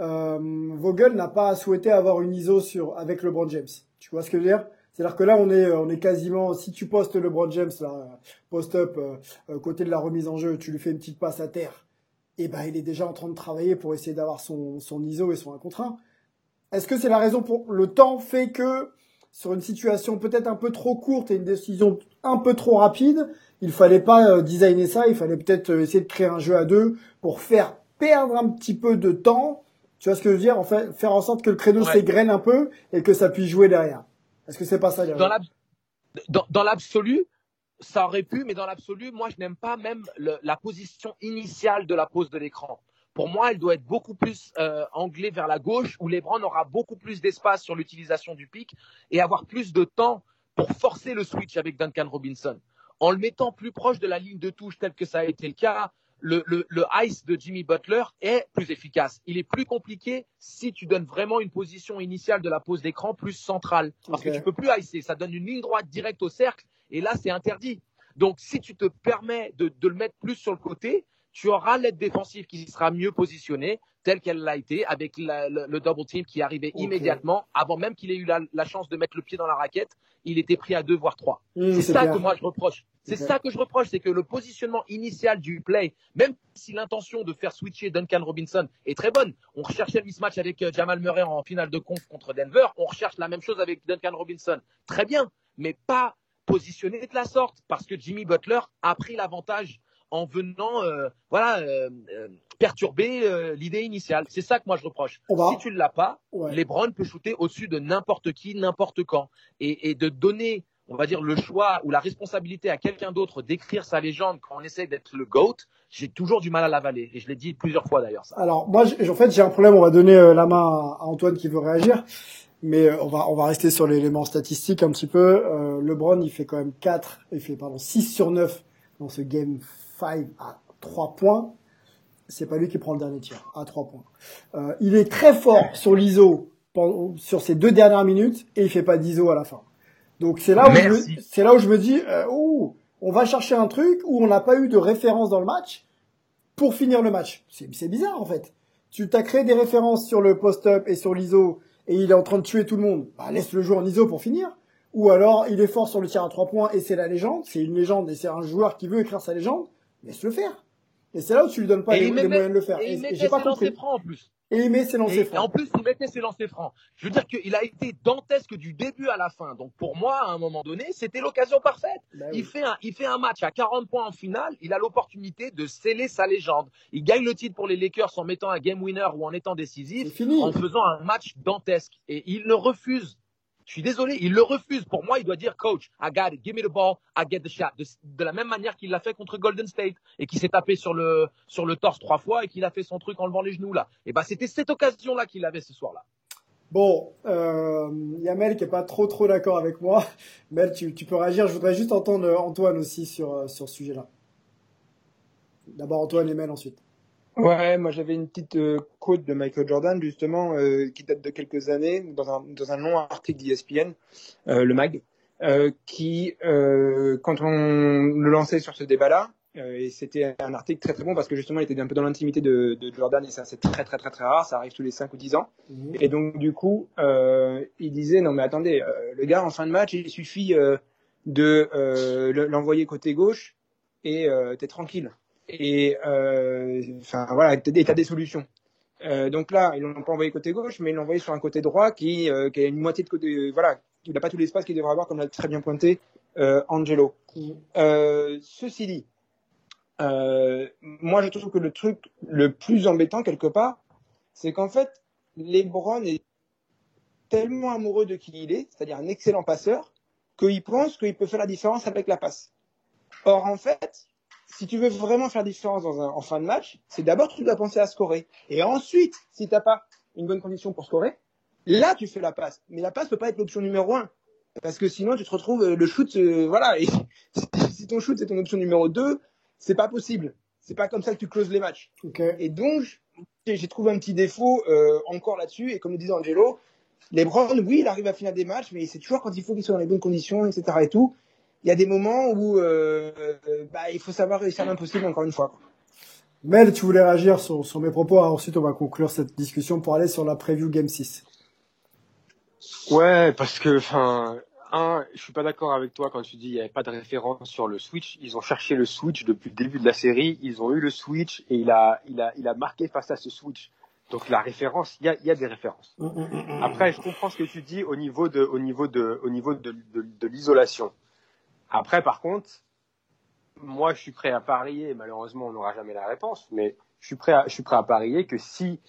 euh, Vogel n'a pas souhaité avoir une ISO sur avec LeBron James? Tu vois ce que je veux dire? C'est-à-dire que là, on est, on est quasiment. Si tu postes LeBron James là, post-up euh, euh, côté de la remise en jeu, tu lui fais une petite passe à terre. Et ben, il est déjà en train de travailler pour essayer d'avoir son, son ISO et son 1 contre 1. Est-ce que c'est la raison pour le temps fait que sur une situation peut-être un peu trop courte et une décision un peu trop rapide, il fallait pas euh, designer ça, il fallait peut-être euh, essayer de créer un jeu à deux pour faire perdre un petit peu de temps. Tu vois ce que je veux dire? En fait, faire en sorte que le créneau Ouais. s'égrène un peu et que ça puisse jouer derrière. Est-ce que c'est pas ça, Dans dans- dans l'absolu, ça aurait pu, mais dans l'absolu, moi, je n'aime pas même le- la position initiale de la pose de l'écran. Pour moi, elle doit être beaucoup plus euh, anglée vers la gauche, où LeBron aura beaucoup plus d'espace sur l'utilisation du pic et avoir plus de temps pour forcer le switch avec Duncan Robinson. En le mettant plus proche de la ligne de touche, tel que ça a été le cas, le, le, le ice de Jimmy Butler est plus efficace. Il est plus compliqué si tu donnes vraiment une position initiale de la pose d'écran plus centrale. Parce que tu peux plus icer. Ça donne une ligne droite directe au cercle et là, c'est interdit. Donc, si tu te permets de, de le mettre plus sur le côté, tu auras l'aide défensive qui sera mieux positionnée, telle qu'elle l'a été, avec la- le, le double team qui arrivait immédiatement, avant même qu'il ait eu la, la chance de mettre le pied dans la raquette. Il était pris à deux, voire trois. Mmh, c'est ça que moi je reproche. C'est ça que je reproche, c'est que le positionnement initial du play, même si l'intention de faire switcher Duncan Robinson est très bonne, on recherchait le mismatch avec euh, Jamal Murray en finale de conf contre Denver, on recherche la même chose avec Duncan Robinson. Très bien, mais pas positionné de la sorte, parce que Jimmy Butler a pris l'avantage en venant, euh, voilà, euh, euh, perturber l'idée initiale. C'est ça que moi je reproche. Si tu ne l'as pas, Ouais. LeBron peut shooter au-dessus de n'importe qui, n'importe quand, et, et de donner, on va dire, le choix ou la responsabilité à quelqu'un d'autre d'écrire sa légende quand on essaie d'être le GOAT, j'ai toujours du mal à l'avaler. Et je l'ai dit plusieurs fois d'ailleurs. Ça. Alors moi, en fait, j'ai un problème. On va donner la main à Antoine qui veut réagir, mais on va on va rester sur l'élément statistique un petit peu. Euh, LeBron, il fait quand même 4, il fait pardon 6 sur 9 dans ce game 5 à 3 points. C'est pas lui qui prend le dernier tir à 3 points. Euh, il est très fort sur l'ISO pendant- sur ces deux dernières minutes et il fait pas d'ISO à la fin. Donc c'est là où je me, Merci. c'est là où je me dis euh, oh on va chercher un truc où on n'a pas eu de référence dans le match pour finir le match. C'est bizarre en fait. Tu t'as créé des références sur le post-up et sur l'ISO et il est en train de tuer tout le monde. Bah, laisse le jouer en ISO pour finir. Ou alors il est fort sur le tir à trois points et c'est la légende. C'est une légende et c'est un joueur qui veut écrire sa légende. Laisse le faire. Et c'est là où tu lui donnes pas les, moyens de le faire. Et, et j'ai pas compris. en plus. Et il met ses lancers francs. Et en plus, il mettait ses lancers francs. Je veux dire qu'il a été dantesque du début à la fin. Donc pour moi, à un moment donné, c'était l'occasion parfaite. Bah il, fait un, il fait un match à 40 points en finale. Il a l'opportunité de sceller sa légende. Il gagne le titre pour les Lakers en mettant un game winner ou en étant décisif. En faisant un match dantesque. Et il ne refuse je suis désolé, il le refuse. Pour moi, il doit dire, coach, I got it, give me the ball, I get the shot. De, la même manière qu'il l'a fait contre Golden State et qui s'est tapé sur le, sur le torse trois fois et qu'il a fait son truc en levant les genoux là. Et ben, c'était cette occasion-là qu'il avait ce soir-là. Bon, euh, il y a Mel qui est pas trop trop d'accord avec moi. *laughs* Mel, tu, tu, peux réagir. Je voudrais juste entendre Antoine aussi sur, euh, sur ce sujet-là. D'abord Antoine et Mel ensuite. Ouais, moi j'avais une petite euh, quote de Michael Jordan justement euh, qui date de quelques années dans un, dans un long article d'ESPN, euh, le mag, euh, qui euh, quand on le lançait sur ce débat-là, et c'était un article très très bon parce que justement il était un peu dans l'intimité de, de, Jordan et ça c'est très très très très rare, ça arrive tous les 5 ou 10 ans. Mhm. Et donc du coup il disait non mais attendez, le gars en fin de match il suffit de l'envoyer côté gauche et t'es tranquille et euh, enfin voilà, et des solutions. Euh, donc là, ils l'ont pas envoyé côté gauche, mais ils l'ont envoyé sur un côté droit qui, euh, qui a une moitié de côté, voilà, il n'a pas tout l'espace qu'il devrait avoir, comme l'a très bien pointé Angelo. Ceci dit, moi je trouve que le truc le plus embêtant quelque part, c'est qu'en fait, LeBron est tellement amoureux de qui il est, c'est-à-dire un excellent passeur, qu'il pense qu'il peut faire la différence avec la passe. Or en fait, si tu veux vraiment faire différence dans un, en fin de match, c'est d'abord tu dois penser à scorer. Et ensuite, si t'as pas une bonne condition pour scorer, là tu fais la passe. Mais la passe peut pas être l'option numéro un. Parce que sinon tu te retrouves, euh, le shoot, euh, voilà, et *laughs* si ton shoot c'est ton option numéro 2, c'est pas possible. C'est pas comme ça que tu closes les matchs. Et donc, j'ai trouvé un petit défaut euh, encore là-dessus. Et comme le disait Angelo, LeBron, oui, il arrive à finir des matchs, mais c'est toujours quand il faut qu'il soit dans les bonnes conditions, etc. et tout il y a des moments où euh, bah, il faut savoir réussir l'impossible encore une fois. Mel, tu voulais réagir sur, sur mes propos. Ensuite, on va conclure cette discussion pour aller sur la preview Game 6. Ouais, parce que, enfin, un, je suis pas d'accord avec toi quand tu dis il n'y avait pas de référence sur le Switch. Ils ont cherché le Switch depuis le début de la série. Ils ont eu le Switch et il a, il a, il a marqué face à ce Switch. Donc la référence, il y a, y a des références. Mm, mm, Après, je comprends ce que tu dis au niveau de, au niveau de, au niveau de, de, de l'isolation. Après, par contre, moi, je suis prêt à parier, malheureusement, on n'aura jamais la réponse, mais je suis prêt à, je suis prêt à parier que si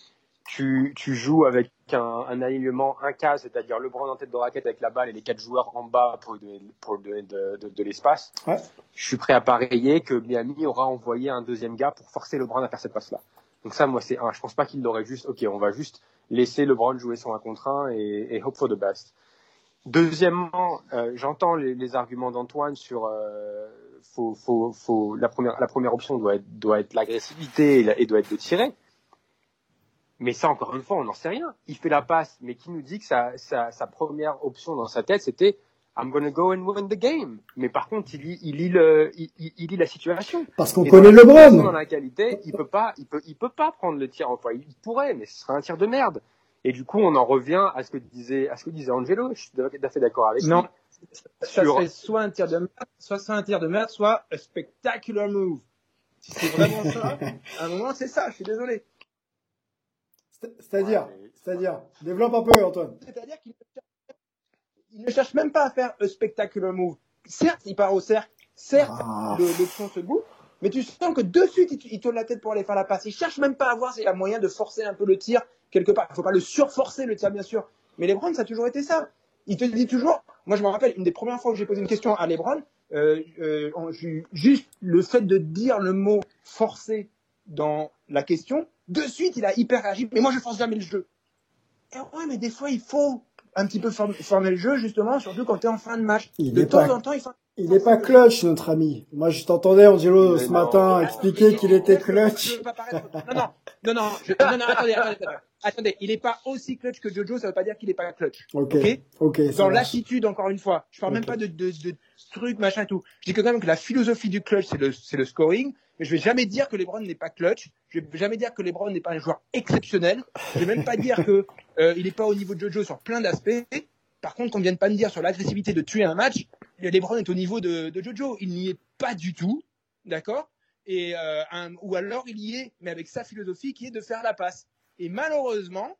tu, tu joues avec un, un alignement, un cas, c'est-à-dire le bras en tête de raquette avec la balle et les quatre joueurs en bas pour donner, pour donner de, de, de l'espace, ouais. je suis prêt à parier que Miami aura envoyé un deuxième gars pour forcer LeBron à faire cette passe-là. Donc ça, moi, c'est un. Je pense pas qu'il l'aurait juste, ok, on va juste laisser LeBron jouer son 1 contre 1 et, et hope for the best. Deuxièmement, euh, j'entends les, les, arguments d'Antoine sur euh, faut, faut, faut, la, première, la première option doit être, doit être l'agressivité et, et, doit être de tirer. Mais ça, encore une fois, on n'en sait rien. Il fait la passe, mais qui nous dit que sa, sa, sa première option dans sa tête, c'était I'm gonna go and win the game. Mais par contre, il lit, il lit, le, il, lit la situation. Parce qu'on connaît le LeBron. Dans la qualité, il peut pas, il peut, il peut pas prendre le tir. Enfin, il pourrait, mais ce serait un tir de merde. Et du coup, on en revient à ce que disait, à ce que disait Angelo. Je suis tout à fait d'accord avec non. lui. Ça sur... serait soit un tir de merde, soit un tir de merde, soit un spectacular move. Si c'est vraiment ça, *laughs* à un moment, c'est ça. Je suis désolé. C'est-à-dire, ouais, c'est-à-dire, développe un peu, Antoine. C'est-à-dire qu'il ne cherche même pas à faire un spectacular move. Certes, il part au cercle. Certes, ah. l'option se bouffe. Mais tu sens que de suite, il, il tourne la tête pour aller faire la passe. Il cherche même pas à voir s'il y a moyen de forcer un peu le tir quelque part. Il faut pas le surforcer le tir, bien sûr. Mais LeBron, ça a toujours été ça. Il te dit toujours. Moi, je me rappelle une des premières fois que j'ai posé une question à LeBron. Euh, euh, juste le fait de dire le mot forcer dans la question, de suite, il a hyper réagi. Mais moi, je force jamais le jeu. Et ouais, mais des fois, il faut un petit peu former le jeu, justement, surtout quand tu es en fin de match. Il de temps pas... en temps, il faut il n'est pas clutch, notre ami. Moi, je t'entendais, Angelo, ce matin, expliquer qu'il était clutch. Non, non, non, non, je... non, non, attendez, attendez, il est pas aussi clutch que Jojo, ça veut pas dire qu'il est pas clutch. Ok. Ok. Ok. ça Dans l'attitude, encore une fois. Je parle même pas de, de, de trucs, machin et tout. Je dis que quand même que la philosophie du clutch, c'est le, c'est le scoring. Mais je vais jamais dire que LeBron n'est pas clutch. Je vais jamais dire que LeBron n'est pas un joueur exceptionnel. Je vais même pas dire que euh, il est pas au niveau de Jojo sur plein d'aspects. Par contre, qu'on vienne pas me dire sur l'agressivité de tuer un match, LeBron est au niveau de, de Jojo. Il n'y est pas du tout, d'accord? Et euh, un- ou alors il y est, mais avec sa philosophie qui est de faire la passe. Et malheureusement,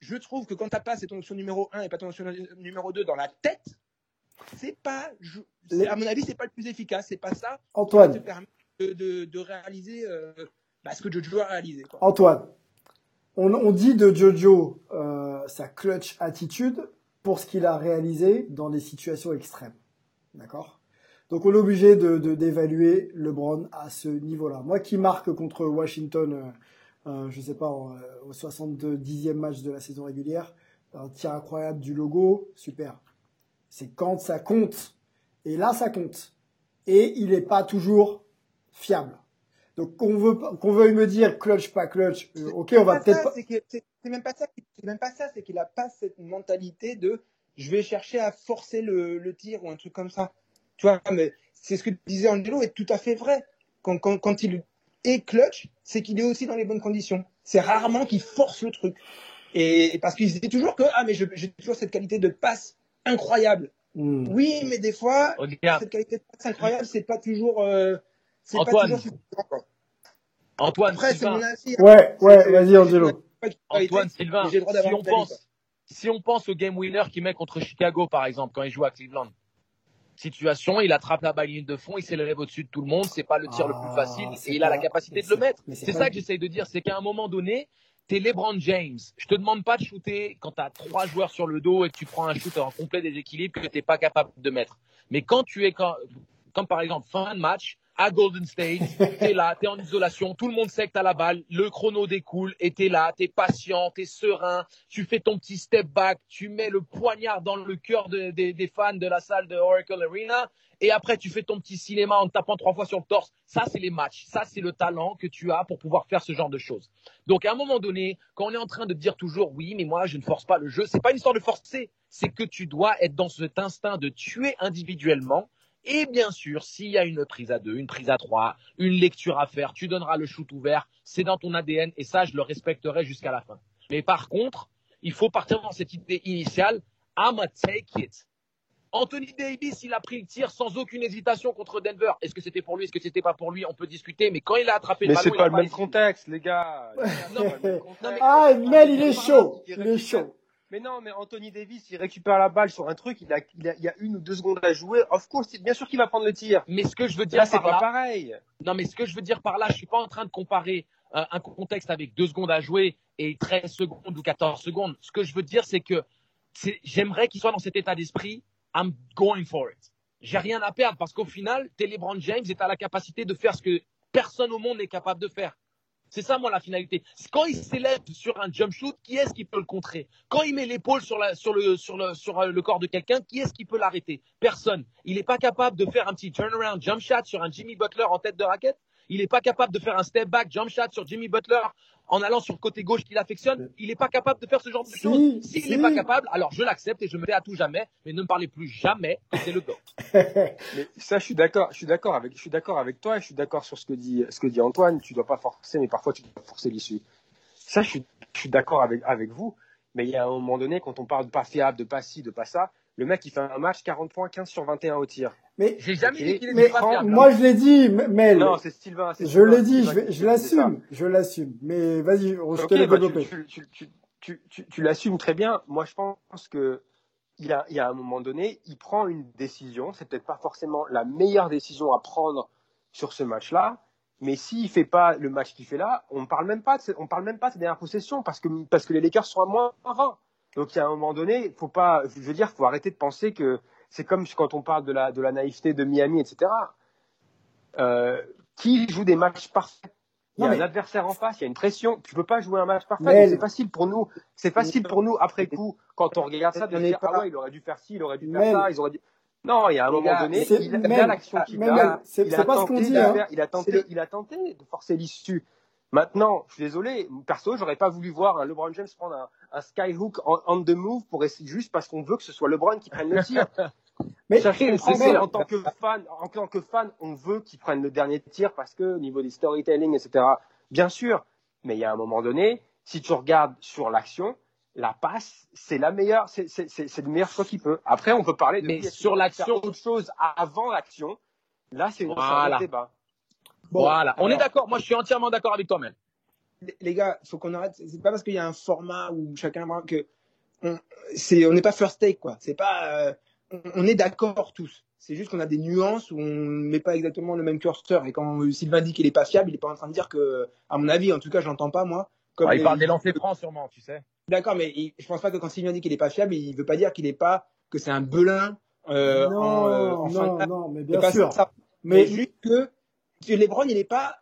je trouve que quand ta passe est ton option numéro 1 et pas ton option numéro 2 dans la tête, c'est pas, à mon avis, c'est pas le plus efficace. C'est pas ça qui Antoine. te permettre de, de, de réaliser euh, bah, ce que Jojo a réalisé. Quoi. Antoine, on, on dit de Jojo euh, sa clutch attitude pour ce qu'il a réalisé dans des situations extrêmes. D'accord? Donc on est obligé de de- d'évaluer LeBron à ce niveau-là. Moi qui marque contre Washington, euh, euh, je sais pas, en, euh, au 70e match de la saison régulière, un tir incroyable du logo, super. C'est quand ça compte. Et là, ça compte. Et il n'est pas toujours fiable. Donc qu'on veut qu'on veuille me dire clutch pas clutch, euh, ok, on va peut-être ça, pas. c'est que- c'est c'est même pas ça. C'est même pas ça. C'est qu'il a pas cette mentalité de je vais chercher à forcer le, le tir ou un truc comme ça. Tu vois, mais c'est ce que disait Angelo est tout à fait vrai. Quand, quand, quand il est clutch, c'est qu'il est aussi dans les bonnes conditions. C'est rarement qu'il force le truc. Et et parce qu'il se dit toujours que ah mais j'ai toujours cette qualité de passe incroyable. Hmm. Oui, mais des fois Regarde, cette qualité de passe incroyable, c'est pas toujours euh, c'est pas Antoine. toujours suffisant. Antoine, Après, c'est mon avis. hein. Ouais, vas-y Angelo. Antoine, Sylvain, si on pense, si on pense au game winner qu'il met contre Chicago, par exemple, quand il joue à Cleveland. Situation, il attrape la balle de fond, il s'élève au-dessus de tout le monde, c'est pas le tir le Ah, plus facile, c'est et il a la capacité de le mettre. c'est ça que j'essaye de dire, c'est qu'à un moment donné, t'es LeBron James. Je te demande pas de shooter quand t'as trois joueurs sur le dos et que tu prends un shoot en complet déséquilibre que t'es pas capable de mettre. Mais quand tu es, quand- comme par exemple fin de match, à Golden State, *laughs* t'es là, t'es en isolation, tout le monde sait que t'as la balle, le chrono découle et t'es là, t'es patient, t'es serein, tu fais ton petit step back, tu mets le poignard dans le cœur de- des- des fans de la salle de Oracle Arena et après tu fais ton petit cinéma en te tapant trois fois sur le torse. Ça, c'est les matchs. Ça, c'est le talent que tu as pour pouvoir faire ce genre de choses. Donc, à un moment donné, quand on est en train de dire toujours oui, mais moi, je ne force pas le jeu, c'est pas une histoire de forcer. C'est que tu dois être dans cet instinct de tuer individuellement. Et bien sûr, s'il y a une prise à deux, une prise à trois, une lecture à faire, tu donneras le shoot ouvert. C'est dans ton ADN et ça, je le respecterai jusqu'à la fin. Mais par contre, il faut partir dans cette idée initiale. I'm a take it. Anthony Davis, il a pris le tir sans aucune hésitation contre Denver. Est-ce que c'était pour lui, est-ce que c'était pas pour lui On peut discuter, mais quand il a attrapé Mais le c'est ballon, pas il a le même contexte, les gars. *laughs* C'est pas. Non, mais- Ah, Mel, il est chaud. Il est chaud. Mais non, mais Anthony Davis, il récupère la balle sur un truc, il a, il a, il y a une ou deux secondes à jouer. Of course, bien sûr qu'il va prendre le tir. Mais ce que je veux dire Là, c'est par pas là, pareil. non, mais ce que je veux dire par là, je suis pas en train de comparer euh, un contexte avec deux secondes à jouer et 13 secondes ou 14 secondes. Ce que je veux dire, c'est que c'est- j'aimerais qu'il soit dans cet état d'esprit. I'm going for it. J'ai rien à perdre parce qu'au final, t'es LeBron James et t'as la capacité de faire ce que personne au monde n'est capable de faire. C'est ça, moi, la finalité. Quand il s'élève sur un jump shoot, qui est-ce qui peut le contrer? Quand il met l'épaule sur, le, euh, le corps de quelqu'un, qui est-ce qui peut l'arrêter? Personne. Il n'est pas capable de faire un petit turnaround jump shot sur un Jimmy Butler en tête de raquette? Il n'est pas capable de faire un step back jump shot sur Jimmy Butler en allant sur le côté gauche qu'il affectionne. Il n'est pas capable de faire ce genre de Si, choses. S'il si. n'est pas capable, alors je l'accepte et je me tais à tout jamais. Mais ne me parlez plus jamais que c'est le go. *laughs* Mais ça, je suis d'accord. Je suis d'accord avec, je suis d'accord avec toi. et Je suis d'accord sur ce que dit, ce que dit Antoine. Tu dois pas forcer, mais parfois tu dois forcer l'issue. Ça, je suis, je suis d'accord avec, avec vous. Mais il y a un moment donné, quand on parle de pas fiable, de pas ci, de pas ça, le mec, il fait un match 40 points, 15 sur 21 au tir. Mais, J'ai jamais dit qu'il mais était pas fiable. hein. moi je l'ai dit, M- Mel. Non, c'est Sylvain. Je l'ai dit, je, l'assume, je l'assume. Mais vas-y, je te bah, développer. tu, tu, tu, tu, tu, tu l'assumes très bien. Moi, je pense que il y a, il y a un moment donné, il prend une décision. C'est peut-être pas forcément la meilleure décision à prendre sur ce match-là. Mais s'il fait pas le match qu'il fait là, on parle même pas de, on parle même pas de ses dernières possessions parce que, parce que les Lakers sont à moins 20. Donc, il y a un moment donné, faut pas, je veux dire, faut arrêter de penser que c'est comme quand on parle de la, de la naïveté de Miami, etc. Euh, qui joue des matchs parfaits? Il y a un adversaire en face, il y a une pression. Tu peux pas jouer un match parfait. Mais- C'est facile pour nous. C'est facile pour nous après coup quand on regarde ça de On dire pas- ah ouais il aurait dû faire ci, il aurait dû faire Mais- ça, ils auraient dû. Non, il y a un moment gars, donné, il, a- a l'action qu'il a. c'est- a pas ce qu'on dit, hein. il a tenté, le- il a tenté de forcer l'issue. Maintenant, je suis désolé, perso, j'aurais pas voulu voir un LeBron James prendre un, un skyhook on, on the move pour essayer juste parce qu'on veut que ce soit LeBron qui prenne le tir. *laughs* Mais en tant que fan, en tant que fan, on veut qu'il prenne le dernier tir parce que au niveau des storytelling, etc. Bien sûr, mais il y a un moment donné, si tu regardes sur l'action, la passe, c'est la meilleure, c'est c'est- c'est- c'est le meilleur choix qu'il peut. Après, on peut parler de Mais sur l'action- autre chose avant l'action. Là, c'est un Voilà. autre débat. Bon, voilà, on est d'accord. Moi, je suis entièrement d'accord avec toi, Mel. les- gars, faut qu'on arrête. C'est pas parce qu'il y a un format où chacun que on c'est on n'est pas first take quoi. C'est pas euh, on, on est d'accord tous. C'est juste qu'on a des nuances où on met pas exactement le même curseur. Et quand euh, Sylvain dit qu'il est pas fiable, il est pas en train de dire que, à mon avis, en tout cas, j'entends pas moi. Comme Ah, il les- parle des lancers francs, sûrement, tu sais. D'accord, mais il- je pense pas que quand Sylvain dit qu'il est pas fiable, il veut pas dire qu'il est pas que c'est un belin. Euh, non, en, euh, en fin de non, non, mais bien pas sûr. ça. Mais Mais juste que LeBron, il n'est pas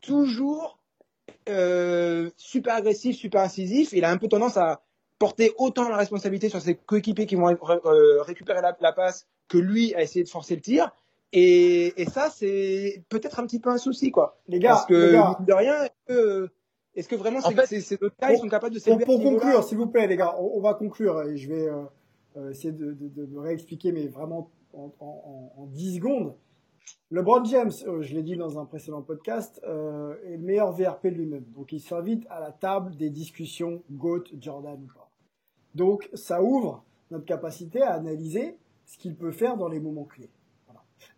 toujours euh, super agressif, super incisif. Il a un peu tendance à porter autant la responsabilité sur ses coéquipiers qui vont ré- euh, récupérer la, la passe que lui à essayer de forcer le tir. Et, et ça, c'est peut-être un petit peu un souci, quoi. les gars, Parce que, les gars, mine de rien, est-ce que, est-ce que vraiment En ces, fait, ces, ces deux cas, ils sont capables de pour, pour conclure, s'il vous plaît, les gars, on, on va conclure et je vais euh, essayer de, de, de me réexpliquer, mais vraiment en, en, en, en 10 secondes. LeBron James, euh, je l'ai dit dans un précédent podcast, euh, est le meilleur VRP lui-même. Donc il s'invite à la table des discussions GOAT, Jordan. Donc ça ouvre notre capacité à analyser ce qu'il peut faire dans les moments clés.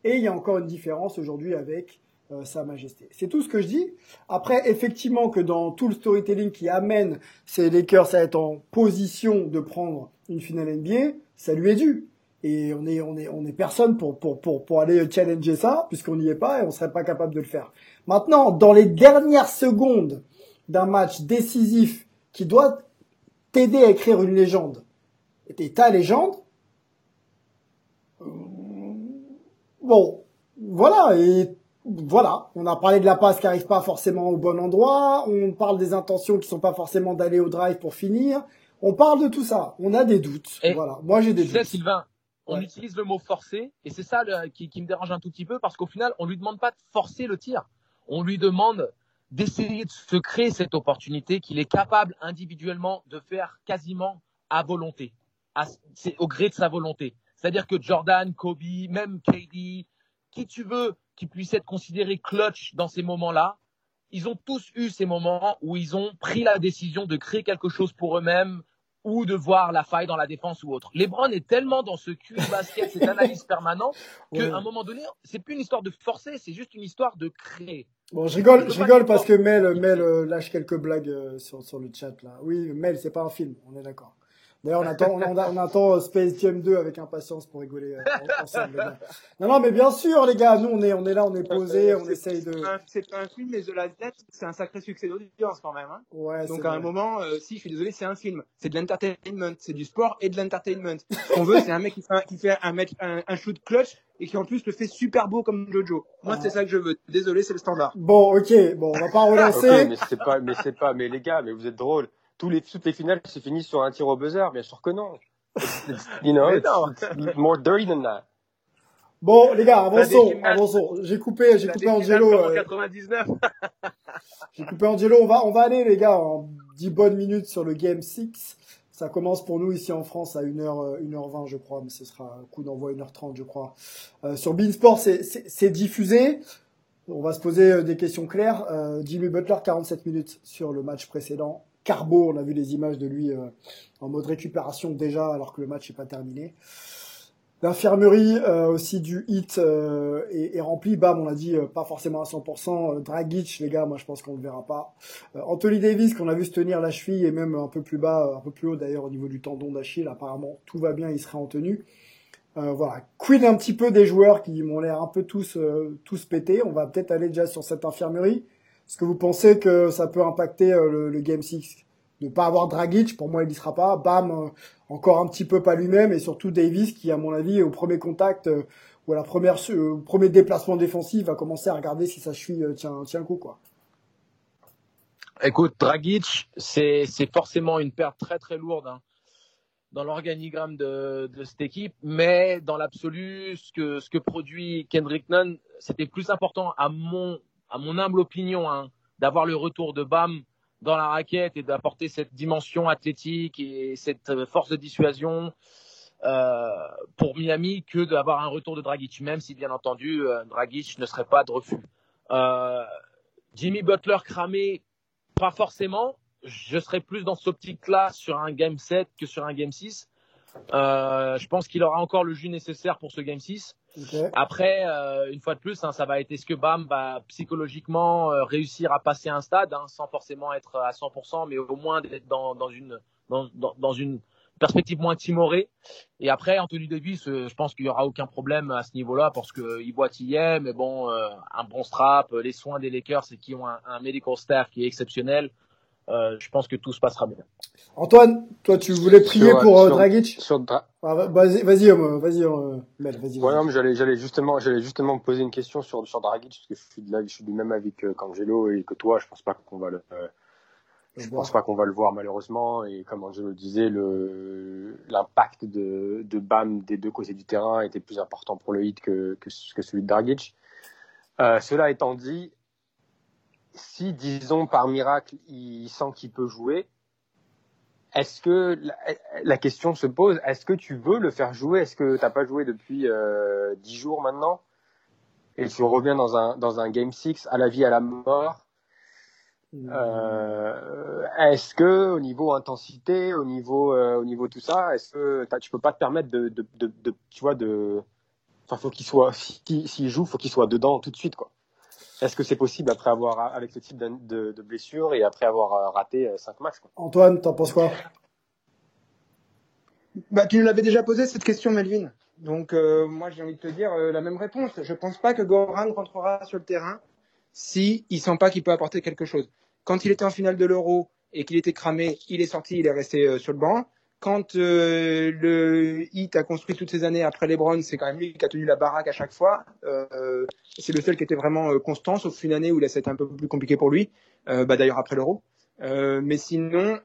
Et il y a encore une différence aujourd'hui avec euh, Sa Majesté. C'est tout ce que je dis. Après, effectivement, que dans tout le storytelling qui amène ces Lakers à être en position de prendre une finale NBA, ça lui est dû. Et on est, on est, on est personne pour, pour, pour, pour aller challenger ça, puisqu'on n'y est pas et on serait pas capable de le faire. Maintenant, dans les dernières secondes d'un match décisif qui doit t'aider à écrire une légende, et ta légende, euh, bon, voilà, et voilà, on a parlé de la passe qui arrive pas forcément au bon endroit, on parle des intentions qui sont pas forcément d'aller au drive pour finir, on parle de tout ça, on a des doutes, Et voilà, moi j'ai des doutes. Sylvain, on Ouais. utilise le mot forcer, et c'est ça le- qui, qui me dérange un tout petit peu, parce qu'au final, on lui demande pas de forcer le tir. On lui demande d'essayer de se créer cette opportunité qu'il est capable individuellement de faire quasiment à volonté. À- au gré de sa volonté. C'est-à-dire que Jordan, Kobe, même KD, qui tu veux, qui puisse être considéré clutch dans ces moments-là, ils ont tous eu ces moments où ils ont pris la décision de créer quelque chose pour eux-mêmes ou de voir la faille dans la défense ou autre. LeBron est tellement dans ce QI basket, cette *laughs* analyse permanente, qu'à Ouais. un moment donné, c'est plus une histoire de forcer, c'est juste une histoire de créer. Bon, je rigole, Je rigole parce que. Mel, Mel euh, lâche quelques blagues euh, sur, sur le chat là. Oui, Mel, c'est pas un film, on est d'accord. D'ailleurs, on attend, on, on- on attend euh, Space Jam 2 avec impatience pour rigoler euh, en- ensemble. Non, non, mais bien sûr, les gars, nous on est, on est là, on est posé, on C'est- essaye de. c'est pas un- film, mais The Last Dance, c'est un sacré succès d'audience quand même. Hein. Ouais, Donc à vrai. un moment, euh, si je suis désolé, c'est un film, c'est de l'entertainment, c'est du sport et de l'entertainment. Ce qu'on veut, c'est un mec qui fait, un, qui fait un, match, un, un shoot clutch et qui en plus le fait super beau comme Jojo. Moi, c'est ça que je veux. Désolé, c'est le standard. Bon, ok, bon, on va pas *laughs* Ok, relancer. mais c'est pas, mais c'est pas, mais les gars, mais vous êtes drôles. Tous les, toutes les finales se finissent sur un tir au buzzer, bien sûr que non. It's- *laughs* it's- you know, it's, non. it's more dirty than that. Bon, les gars, avançons, avançons. J'ai coupé, j'ai coupé Angelo. euh, 99. *laughs* J'ai coupé Angelo. On va, on va aller, les gars, en 10 bonnes minutes sur le Game 6. Ça commence pour nous ici en France à 1h, euh, 1h20, je crois, mais ce sera un coup d'envoi 1h30, je crois. Euh, sur Beansport, c'est diffusé. On va se poser euh, des questions claires. Euh, Jimmy Butler, 47 minutes sur le match précédent. Carbo, on a vu les images de lui euh, en mode récupération déjà, alors que le match n'est pas terminé. L'infirmerie euh, aussi du hit euh, est, est remplie. Bam, on l'a dit, euh, pas forcément à 100%. Euh, Dragic, les gars, moi je pense qu'on le verra pas. Anthony Davis, qu'on a vu se tenir la cheville et même un peu plus bas, un peu plus haut d'ailleurs au niveau du tendon d'Achille. Apparemment, tout va bien, il sera en tenue. Voilà, quid un petit peu des joueurs qui m'ont l'air un peu tous tous pétés. On va peut-être aller déjà sur cette infirmerie. Est-ce que vous pensez que ça peut impacter euh, le, Game 6 de pas avoir Dragic Pour moi, il y sera pas. Bam, euh, encore un petit peu pas lui-même et surtout Davis qui, à mon avis, au premier contact euh, ou à la première au premier déplacement défensif, va commencer à regarder si sa cheville tient tient le coup quoi. Écoute, Dragic, c'est c'est forcément une perte très très lourde hein, dans l'organigramme de, de cette équipe, mais dans l'absolu, ce que ce que produit Kendrick Nunn, c'était plus important à mon à mon humble opinion hein, d'avoir le retour de Bam dans la raquette et d'apporter cette dimension athlétique et cette force de dissuasion euh, pour Miami que d'avoir un retour de Dragic, même si bien entendu euh, Dragic ne serait pas de refus. Euh, Jimmy Butler cramé, pas forcément. Je serais plus dans cette optique-là sur un game 7 que sur un game 6. Euh, je pense qu'il aura encore le jus nécessaire pour ce game 6. Ok. Après, euh, une fois de plus, hein, ça va être est-ce que Bam va psychologiquement euh, réussir à passer un stade, hein, sans forcément être à 100%, mais au moins d'être dans, dans une dans, dans, dans une perspective moins timorée. Et après, Anthony Davis, euh, je pense qu'il y aura aucun problème à ce niveau-là parce que il boitillait, mais bon, euh, un bon strap, euh, les soins des Lakers et qui ont un, un medical staff qui est exceptionnel. Euh, je pense que tout se passera bien. Antoine, toi, tu voulais prier Sur, pour euh, sur- Dragic? Sur Ah, va- Vas-y, vas-y, vas-y, Mel, vas-y. Ouais, non, mais j'allais, j'allais justement, j'allais justement me poser une question sur, sur Dragic, parce que je suis, de je suis du même avis que qu'Angelo et que toi. Je pense pas qu'on va le, euh, je pense pas qu'on va le voir malheureusement. Et comme Angelo le disait, le, l'impact de, de Bam des deux côtés du terrain était plus important pour le hit que, que, que celui de Dragic. Euh, cela étant dit, si disons par miracle il sent qu'il peut jouer, est-ce que la, la question se pose Est-ce que tu veux le faire jouer? Est-ce que t'as pas joué depuis euh, 10 jours maintenant? Et tu reviens dans un dans un game 6 à la vie à la mort. Euh, Est-ce que au niveau intensité, au niveau euh, au niveau tout ça, est-ce que tu peux pas te permettre de de, de, de- tu vois de enfin faut qu'il soit s'il s'il joue, faut qu'il soit dedans tout de suite quoi. Est-ce que c'est possible après avoir avec ce type de, de, de blessure et après avoir euh, raté 5 matchs quoi? Antoine, t'en penses quoi? Bah, tu nous l'avais déjà posé cette question, Melvin. Donc, euh, moi, j'ai envie de te dire euh, la même réponse. Je pense pas que Goran rentrera sur le terrain si il sent pas qu'il peut apporter quelque chose. Quand il était en finale de l'Euro et qu'il était cramé, il est sorti, il est resté euh, sur le banc. Quand euh, le Heat a construit toutes ces années après LeBron, c'est quand même lui qui a tenu la baraque à chaque fois. Euh, c'est le seul qui était vraiment euh, constant, sauf une année où là, c'était un peu plus compliqué pour lui. Bah, D'ailleurs, après l'Euro. Mais sinon,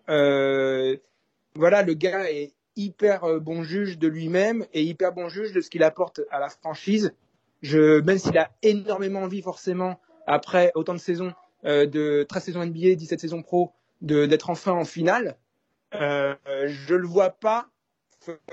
voilà, le gars est hyper bon juge de lui-même et hyper bon juge de ce qu'il apporte à la franchise. Même s'il a énormément envie forcément après autant de saisons, de 13 saisons NBA, 17 saisons pro, d'être enfin en finale, euh, je le vois pas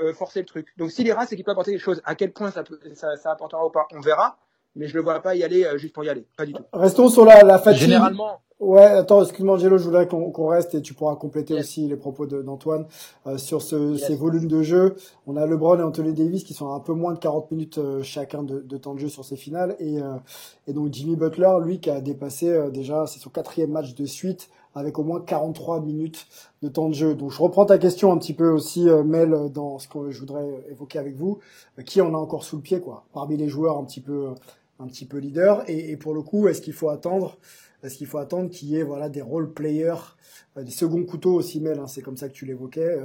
euh, forcer le truc. Donc s'il ira, c'est qu'il peut apporter quelque chose. À quel point ça, peut, ça, ça apportera ou pas, on verra. Mais je le vois pas y aller euh, juste pour y aller, pas du tout. Restons sur la, la fatigue. Généralement, Ouais, attends, excuse-moi Angelo, je voudrais qu'on qu'on reste et tu pourras compléter Yes. aussi les propos d'Antoine euh, sur ce, Yes. ces volumes de jeu. On a LeBron et Anthony Davis qui sont à un peu moins de 40 minutes euh, chacun de, de temps de jeu sur ces finales et, euh, et donc Jimmy Butler, lui, qui a dépassé euh, déjà, c'est son quatrième match de suite avec au moins 43 minutes de temps de jeu. Donc je reprends ta question un petit peu aussi, euh, Mel, dans ce que je voudrais évoquer avec vous. Euh, qui en a encore sous le pied, quoi, parmi les joueurs un petit peu, euh, un petit peu leaders? Et, pour le coup, est-ce qu'il faut attendre est-ce qu'il faut attendre qu'il y ait voilà des role players, des seconds couteaux aussi, Mel, hein, c'est comme ça que tu l'évoquais,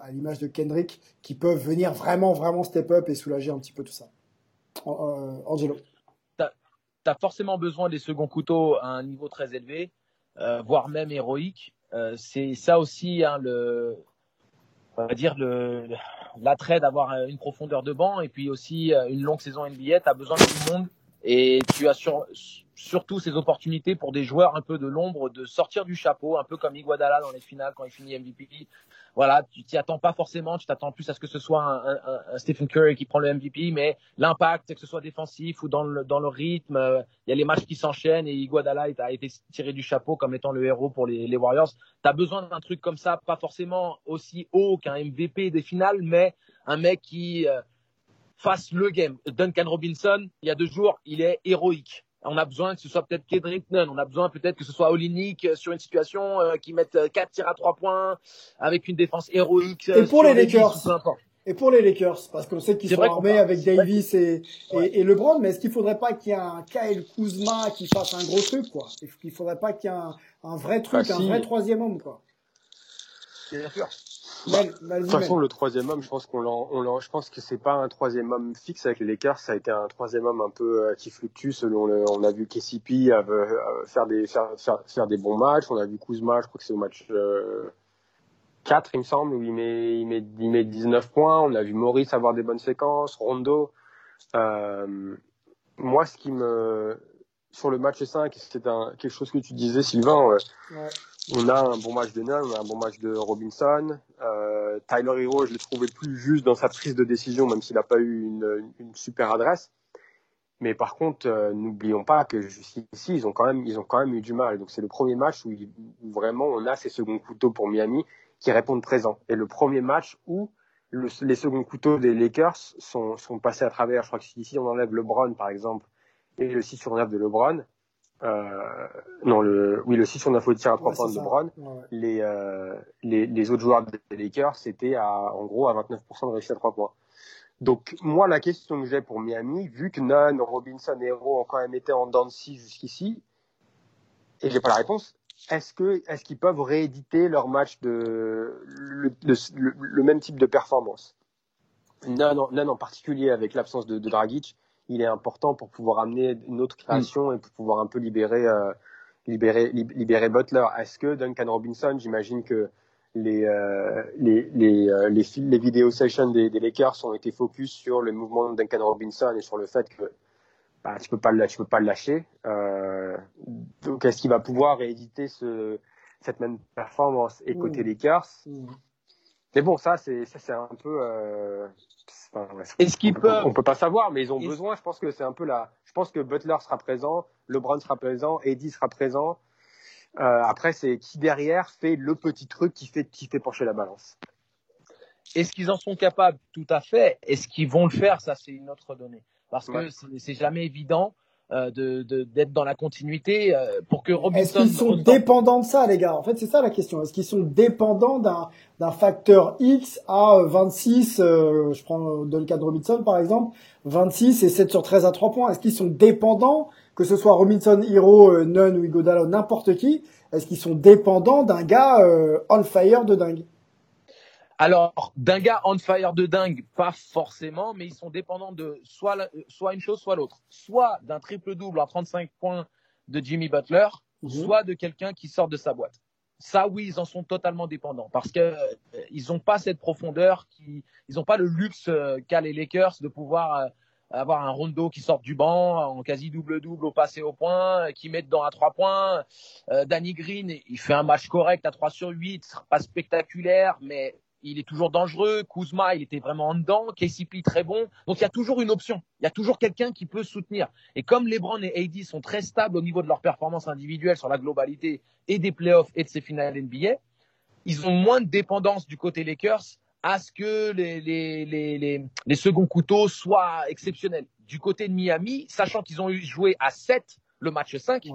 à, l'image de Kendrick, qui peuvent venir vraiment vraiment step up et soulager un petit peu tout ça? Angelo. tu as forcément besoin des seconds couteaux à un niveau très élevé, voire même héroïque. Euh, c'est ça aussi hein, le, on va dire le l'attrait d'avoir euh, une profondeur de banc et puis aussi euh, une longue saison NBA. Tu as besoin de tout le monde et tu as sur- surtout ces opportunités pour des joueurs un peu de l'ombre de sortir du chapeau, un peu comme Iguodala dans les finales quand il finit MVP. Voilà, tu t'y attends pas forcément, tu t'attends plus à ce que ce soit un, un- un Stephen Curry qui prend le MVP, mais l'impact, que ce soit défensif ou dans le, dans le rythme, il y a les matchs qui s'enchaînent et Iguodala est- a été tiré du chapeau comme étant le héros pour les, les Warriors. Tu as besoin d'un truc comme ça, pas forcément aussi haut qu'un MVP des finales, mais un mec qui euh, fasse le game. Duncan Robinson, il y a deux jours, il est héroïque. On a besoin que ce soit peut-être Kendrick Nunn, on a besoin peut-être que ce soit Olinik euh, sur une situation euh, qui mette euh, quatre tirs à trois points avec une défense héroïque. euh, Et pour les Lakers. Et pour les Lakers, parce qu'on sait qu'ils sont armés avec Davis et, et, et LeBron, mais est-ce qu'il faudrait pas qu'il y ait un Kyle Kuzma qui fasse un gros truc, quoi? Qu'il faudrait pas qu'il y ait un, un vrai truc, Bah, un vrai troisième homme, quoi? Bien sûr. Vas-y, De toute façon, le troisième homme, je pense qu'on l'en, je pense que c'est pas un troisième homme fixe avec les Lakers, ça a été un troisième homme un peu euh, qui fluctue selon le, on a vu KCP euh, euh, faire des, faire, faire, faire des bons matchs, on a vu Kuzma, je crois que c'est au match euh, 4, il me semble, où il met, il met, il met 19 points, on a vu Maurice avoir des bonnes séquences, Rondo, euh, moi, ce qui me, sur le match 5, c'était quelque chose que tu disais, Sylvain. Ouais. On a un bon match de Nunn, on a un bon match de Robinson. Euh, Tyler Hero, je l'ai trouvé plus juste dans sa prise de décision, même s'il n'a pas eu une, une, super adresse. Mais par contre, euh, n'oublions pas que jusqu'ici, ils ont quand même, ils ont quand même eu du mal. Donc c'est le premier match où, où, vraiment on a ces seconds couteaux pour Miami qui répondent présent. Et le premier match où les seconds couteaux des Lakers sont, sont passés à travers. Je crois que si on enlève LeBron, par exemple, et le 6 sur 9 de LeBron, euh, non, le, oui, le 6 sur 9 au tir à 3 points de LeBron, les, euh, les, les, autres joueurs des Lakers, c'était en gros à 29% de réussite à 3 points. Donc, moi, la question que j'ai pour Miami, vu que Nunn, Robinson et Hero ont quand même été en dents jusqu'ici, et j'ai pas la réponse, est-ce que est-ce qu'ils peuvent rééditer leur match de le, le, même type de performance? Non, en particulier avec l'absence de, de, Dragic, il est important pour pouvoir amener une autre création et pour pouvoir un peu libérer euh, libérer libérer Butler. Est-ce que Duncan Robinson, j'imagine que les euh, les les, euh, les, les vidéo sessions des, des Lakers ont été focus sur le mouvement de Duncan Robinson et sur le fait que bah, tu peux pas le, tu peux pas le lâcher. Euh, donc est-ce qu'il va pouvoir rééditer ce, cette même performance et côté mmh. Lakers? Mais bon, ça c'est ça c'est un peu. Euh, est-ce qu'ils peuvent On peut pas savoir, mais ils ont besoin. Je pense que c'est un peu là. Je pense que Butler sera présent, LeBron sera présent, Eddie sera présent. Euh, après, c'est qui derrière fait le petit truc qui fait qui fait pencher la balance. Est-ce qu'ils en sont capables? Tout à fait. Est-ce qu'ils vont le faire? Ça, c'est une autre donnée parce que c'est jamais évident de d'être dans la continuité euh, pour que Robinson. Est-ce qu'ils sont dépendants de ça, les gars? En fait, c'est ça la question. Est-ce qu'ils sont dépendants d'un d'un facteur X à 26 euh, Je prends dans le cas de Robinson par exemple, 26 et 7 sur 13 à 3 points? Est-ce qu'ils sont dépendants, que ce soit Robinson, Hero, Nunn ou Igodala, n'importe qui? Est-ce qu'ils sont dépendants d'un gars on fire de dingue? Alors, d'un gars on fire de dingue, pas forcément, mais ils sont dépendants de soit, soit une chose, soit l'autre. Soit d'un triple-double à 35 points de Jimmy Butler, mhm. soit de quelqu'un qui sort de sa boîte. Ça, oui, ils en sont totalement dépendants parce que euh, ils n'ont pas cette profondeur, qui, ils n'ont pas le luxe euh, qu'a les Lakers de pouvoir euh, avoir un Rondo qui sort du banc en quasi double-double au passé au point, qui met dedans à 3 points. Danny Green, il fait un match correct à 3 sur 8, pas spectaculaire, mais il est toujours dangereux. Kuzma, il était vraiment en dedans. KCP, très bon. Donc, il y a toujours une option. Il y a toujours quelqu'un qui peut soutenir. Et comme LeBron et AD sont très stables au niveau de leur performance individuelle sur la globalité et des playoffs et de ces finales NBA, ils ont moins de dépendance du côté Lakers à ce que les, les, les, les, seconds couteaux soient exceptionnels. Du côté de Miami, sachant qu'ils ont joué à 7 le match 5,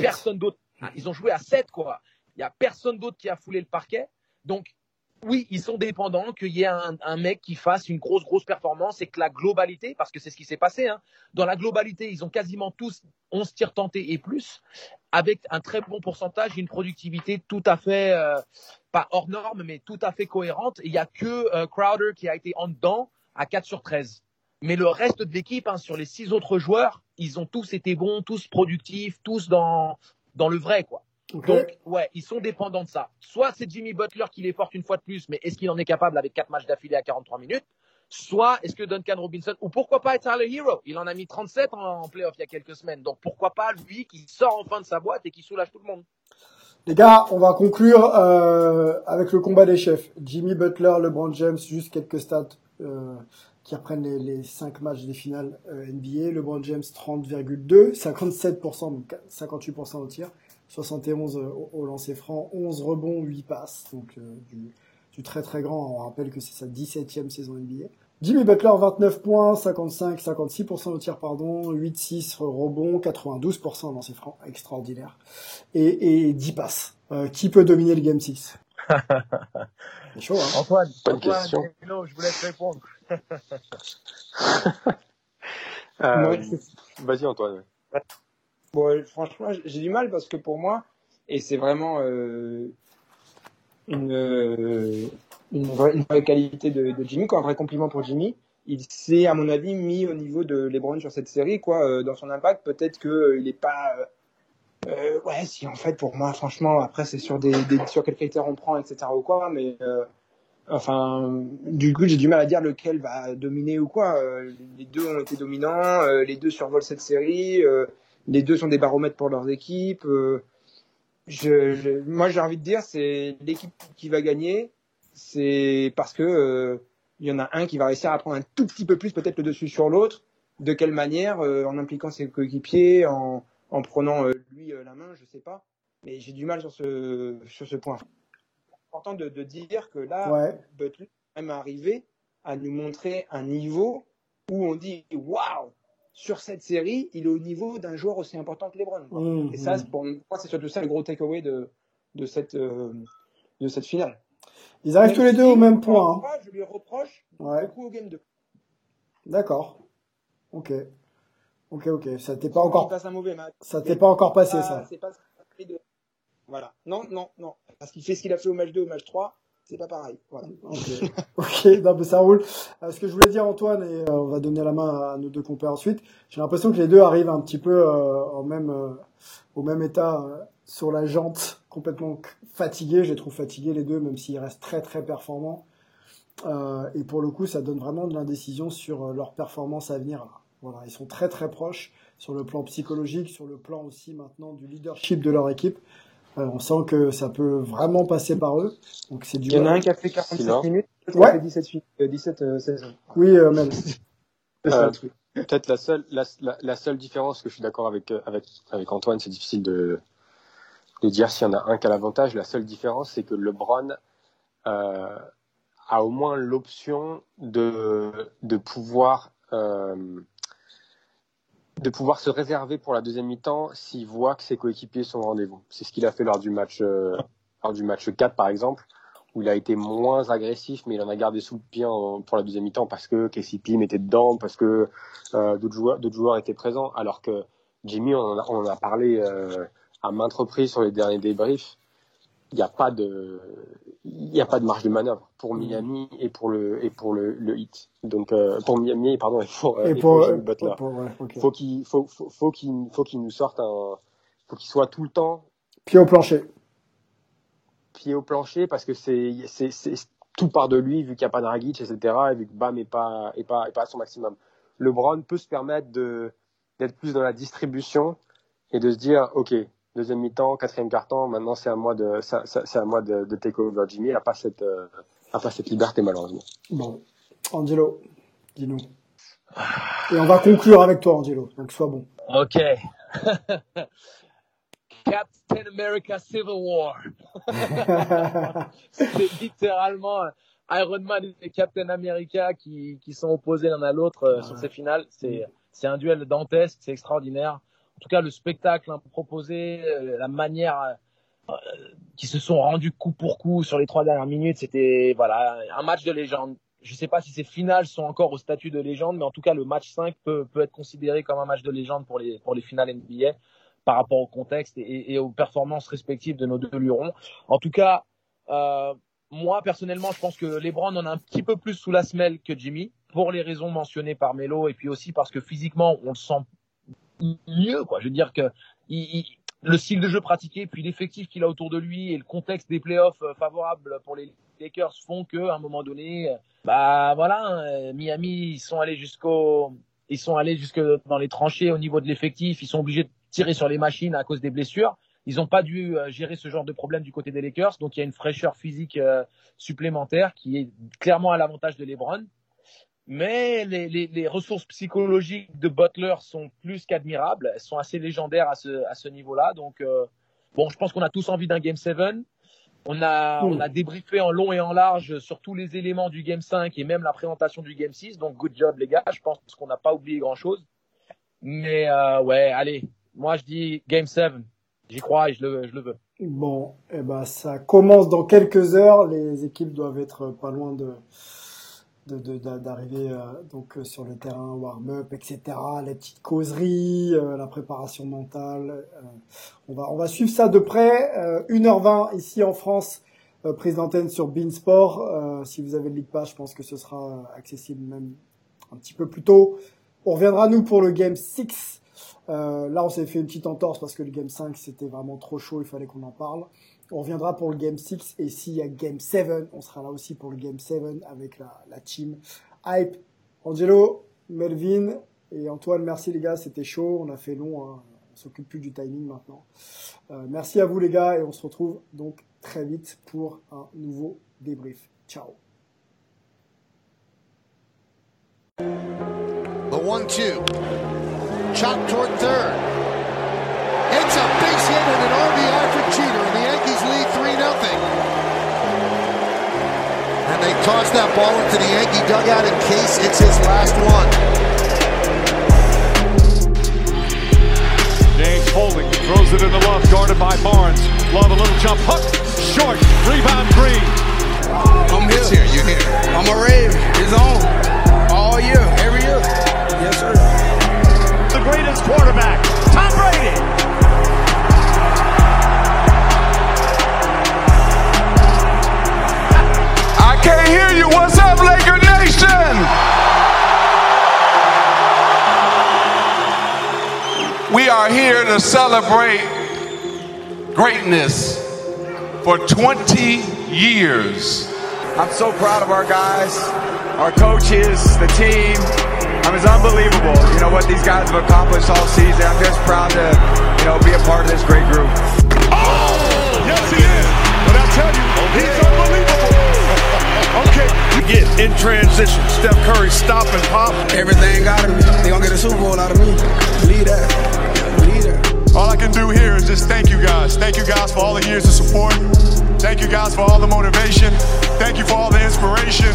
personne d'autre. Ah, ils ont joué à 7, quoi. Il n'y a personne d'autre qui a foulé le parquet. Donc, oui, ils sont dépendants qu'il y ait un, un, mec qui fasse une grosse, grosse performance et que la globalité, parce que c'est ce qui s'est passé, hein, dans la globalité, ils ont quasiment tous 11 tirs tentés et plus, avec un très bon pourcentage une productivité tout à fait, euh, pas hors norme, mais tout à fait cohérente. Il n'y a que euh, Crowder qui a été en dedans à 4 sur 13. Mais le reste de l'équipe, hein, sur les six autres joueurs, ils ont tous été bons, tous productifs, tous dans, dans le vrai, quoi. Donc, ouais, ils sont dépendants de ça. Soit c'est Jimmy Butler qui les porte une fois de plus, mais est-ce qu'il en est capable avec quatre matchs d'affilée à 43 minutes? Soit est-ce que Duncan Robinson, ou pourquoi pas Tyler Hero? Il en a mis 37 en, playoff il y a quelques semaines. Donc pourquoi pas lui qui sort enfin de sa boîte et qui soulage tout le monde? Les gars, on va conclure euh, avec le combat des chefs. Jimmy Butler, LeBron James, juste quelques stats euh, qui reprennent les, les 5 matchs des finales euh, NBA. LeBron James 30,2, 57%, donc 58% au tir. 71 euh, au, lancer franc, 11 rebonds, 8 passes, donc euh, du, très très grand. On rappelle que c'est sa 17e saison NBA. Jimmy Butler, 29 points, 55, 56% au tir, pardon, 8-6 rebonds, 92% au lancer franc, extraordinaire. Et, 10 passes. Euh, qui peut dominer le Game 6 *laughs* C'est chaud, hein Antoine, Antoine je vous laisse répondre. *laughs* *laughs* Vas-y Antoine. Bon, franchement, j'ai du mal parce que pour moi, et c'est vraiment euh, une, euh, une, vraie, qualité de, Jimmy, quoi, un vrai compliment pour Jimmy. Il s'est, à mon avis, mis au niveau de LeBron sur cette série, quoi, euh, dans son impact. Peut-être qu'il n'est pas. Ouais, si en fait, pour moi, franchement, après, c'est sur des, des, sur quels critères on prend, etc. quoi, mais enfin, du coup, j'ai du mal à dire lequel va dominer ou quoi. les deux ont été dominants, les deux survolent cette série. Les deux sont des baromètres pour leurs équipes. Euh, je, je, moi, j'ai envie de dire, c'est l'équipe qui va gagner, c'est parce que euh, il y en a un qui va réussir à prendre un tout petit peu plus peut-être le dessus sur l'autre. De quelle manière euh, En impliquant ses coéquipiers, en, en prenant euh, lui la main, je sais pas. Mais j'ai du mal sur ce sur ce point. Important de, de dire que là, Ouais. Butler est même arrivé à nous montrer un niveau où on dit waouh sur cette série, il est au niveau d'un joueur aussi important que LeBron. quoi. Mmh, Et ça, mmh. c'est- pour moi, c'est surtout ça le gros takeaway de de cette euh, de cette finale. Ils arrivent tous les deux si, au même point. hein. Je lui reproche Ouais. beaucoup au game 2. D'accord. Ok. Ok, ok. Ça t'est pas encore, passe un mauvais match. ça t'est pas encore passé, ça. Pas. Voilà. Non, non, non. Parce qu'il fait ce qu'il a fait au match 2, au match 3, c'est pas pareil. *laughs* Ok. non, mais ça roule. Euh, ce que je voulais dire, Antoine, et euh, on va donner la main à nos deux compères ensuite. J'ai l'impression que les deux arrivent un petit peu euh, même, euh, au même état sur la jante, complètement fatigués. Je les trouve fatigués les deux, même s'ils restent très très performants. Et pour le coup, ça donne vraiment de l'indécision sur leur performance à venir. Là. Voilà, ils sont très très proches sur le plan psychologique, sur le plan aussi maintenant du leadership de leur équipe. Euh, on sent que ça peut vraiment passer par eux. Donc c'est du. Il y en a un qui a fait 47 Sinon. minutes, l'autre qui Ouais. a fait 17, fi- euh, 17 euh. Oui, euh, Euh, truc. Peut-être la seule, la, la, la seule différence que je suis d'accord avec, avec, avec Antoine, c'est difficile de, de dire s'il y en a un qui a l'avantage. La seule différence, c'est que LeBron euh, a au moins l'option de, de pouvoir euh, de pouvoir se réserver pour la deuxième mi-temps s'il voit que ses coéquipiers sont au rendez-vous. C'est ce qu'il a fait lors du match euh, lors du match 4 par exemple où il a été moins agressif mais il en a gardé sous le pied pour la deuxième mi-temps parce que KCP mettait dedans parce que euh, d'autres joueurs étaient présents alors que Jimmy on en a, on en a parlé euh, à maintes reprises sur les derniers débriefs il n'y a pas de il n'y a pas de marge de manœuvre pour Miami et pour le et pour le, le hit donc euh, pour Miami pardon et pour, euh, Et et pour, pour Jimmy Butler pour- ouais, ok. faut qu'il faut faut, faut qu'il faut qu'il nous sorte un faut qu'il soit tout le temps Pied au plancher. pied au plancher parce que c'est c'est tout part de lui vu qu'il n'y a pas de Dragic etc et vu que Bam est pas est pas est pas à son maximum LeBron peut se permettre de d'être plus dans la distribution et de se dire ok deuxième mi-temps quatrième quart-temps maintenant c'est à moi de c'est à moi de, de take over Jimmy il a pas cette euh, a pas cette liberté malheureusement Bon, Angelo, dis-nous. Et on va conclure avec toi, Angelo. Donc sois bon. Ok. *laughs* Captain America Civil War. *laughs* C'est littéralement Iron Man et Captain America qui, qui sont opposés l'un à l'autre euh, sur ces finales. C'est, c'est un duel dantesque, c'est extraordinaire. En tout cas, le spectacle hein, proposé, euh, la manière euh, qui se sont rendus coup pour coup sur les trois dernières minutes, c'était voilà un match de légende. Je sais pas si ces finales sont encore au statut de légende, mais en tout cas, le match 5 peut, peut être considéré comme un match de légende pour les, pour les finales NBA par rapport au contexte et, aux performances respectives de nos deux lurons. En tout cas, euh, moi personnellement, je pense que LeBron en a un petit peu plus sous la semelle que Jimmy pour les raisons mentionnées par Melo et puis aussi parce que physiquement, on le sent mieux. Quoi. Je veux dire que le style de jeu pratiqué, puis l'effectif qu'il a autour de lui et le contexte des playoffs euh, favorables pour les Lakers font que à un moment donné, euh, bah voilà, euh, Miami, ils sont allés jusqu'au, ils sont allés jusque dans les tranchées au niveau de l'effectif. Ils sont obligés de tirer sur les machines à cause des blessures. Ils n'ont pas dû gérer ce genre de problème du côté des Lakers, donc il y a une fraîcheur physique supplémentaire qui est clairement à l'avantage de LeBron. Mais les, les, les ressources psychologiques de Butler sont plus qu'admirables. Elles sont assez légendaires à ce, à ce niveau-là. Donc, euh, bon, je pense qu'on a tous envie d'un Game 7. On a, Mm. on a débriefé en long et en large sur tous les éléments du Game 5 et même la présentation du Game 6. Donc, good job, les gars. Je pense qu'on n'a pas oublié grand-chose. Mais, euh, ouais, allez. Moi, je dis Game 7. J'y crois et je le, je le veux. Bon, eh ben ça commence dans quelques heures. Les équipes doivent être pas loin de d'arriver euh, donc euh, sur le terrain, warm-up, etc. Les petites causeries, euh, la préparation mentale. euh, on va on va suivre ça de près. Euh, 1h20 ici en France, euh, prise d'antenne sur Beansport. Euh, si vous avez le League Pass, je pense que ce sera euh, accessible même un petit peu plus tôt. On reviendra nous pour le Game 6. Euh, là, on s'est fait une petite entorse parce que le Game 5, c'était vraiment trop chaud, il fallait qu'on en parle. On reviendra pour le Game 6 et s'il y a Game 7, on sera là aussi pour le Game 7 avec la, team Hype. Angelo, Melvin et Antoine, merci les gars, c'était chaud, on a fait long. hein. on s'occupe plus du timing maintenant. Euh, merci à vous les gars et on se retrouve donc très vite pour un nouveau débrief. Ciao. The one-two. Chop toward third. It's a base hit an they toss that ball into the Yankee dugout in case it's his last one. James Holding throws it in the love, guarded by Barnes. Love a little jump, hook, short, rebound Green. I'm here. It's here, you're here. I'm a rave. It's on. All year, every year. Yes, sir. The greatest quarterback, Tom Brady. Can't hear you. What's up, Laker Nation? We are here to celebrate greatness for 20 years. I'm so proud of our guys, our coaches, the team. I mean, it's unbelievable, you know, what these guys have accomplished all season. I'm just proud to, you know, be a part of this great group. Okay, get in transition. Steph Curry stop and pop. Everything out of me. They gonna get a Super Bowl out of me. Believe that. Believe that. All I can do here is just thank you guys. Thank you guys for all the years of support. Thank you guys for all the motivation. Thank you for all the inspiration.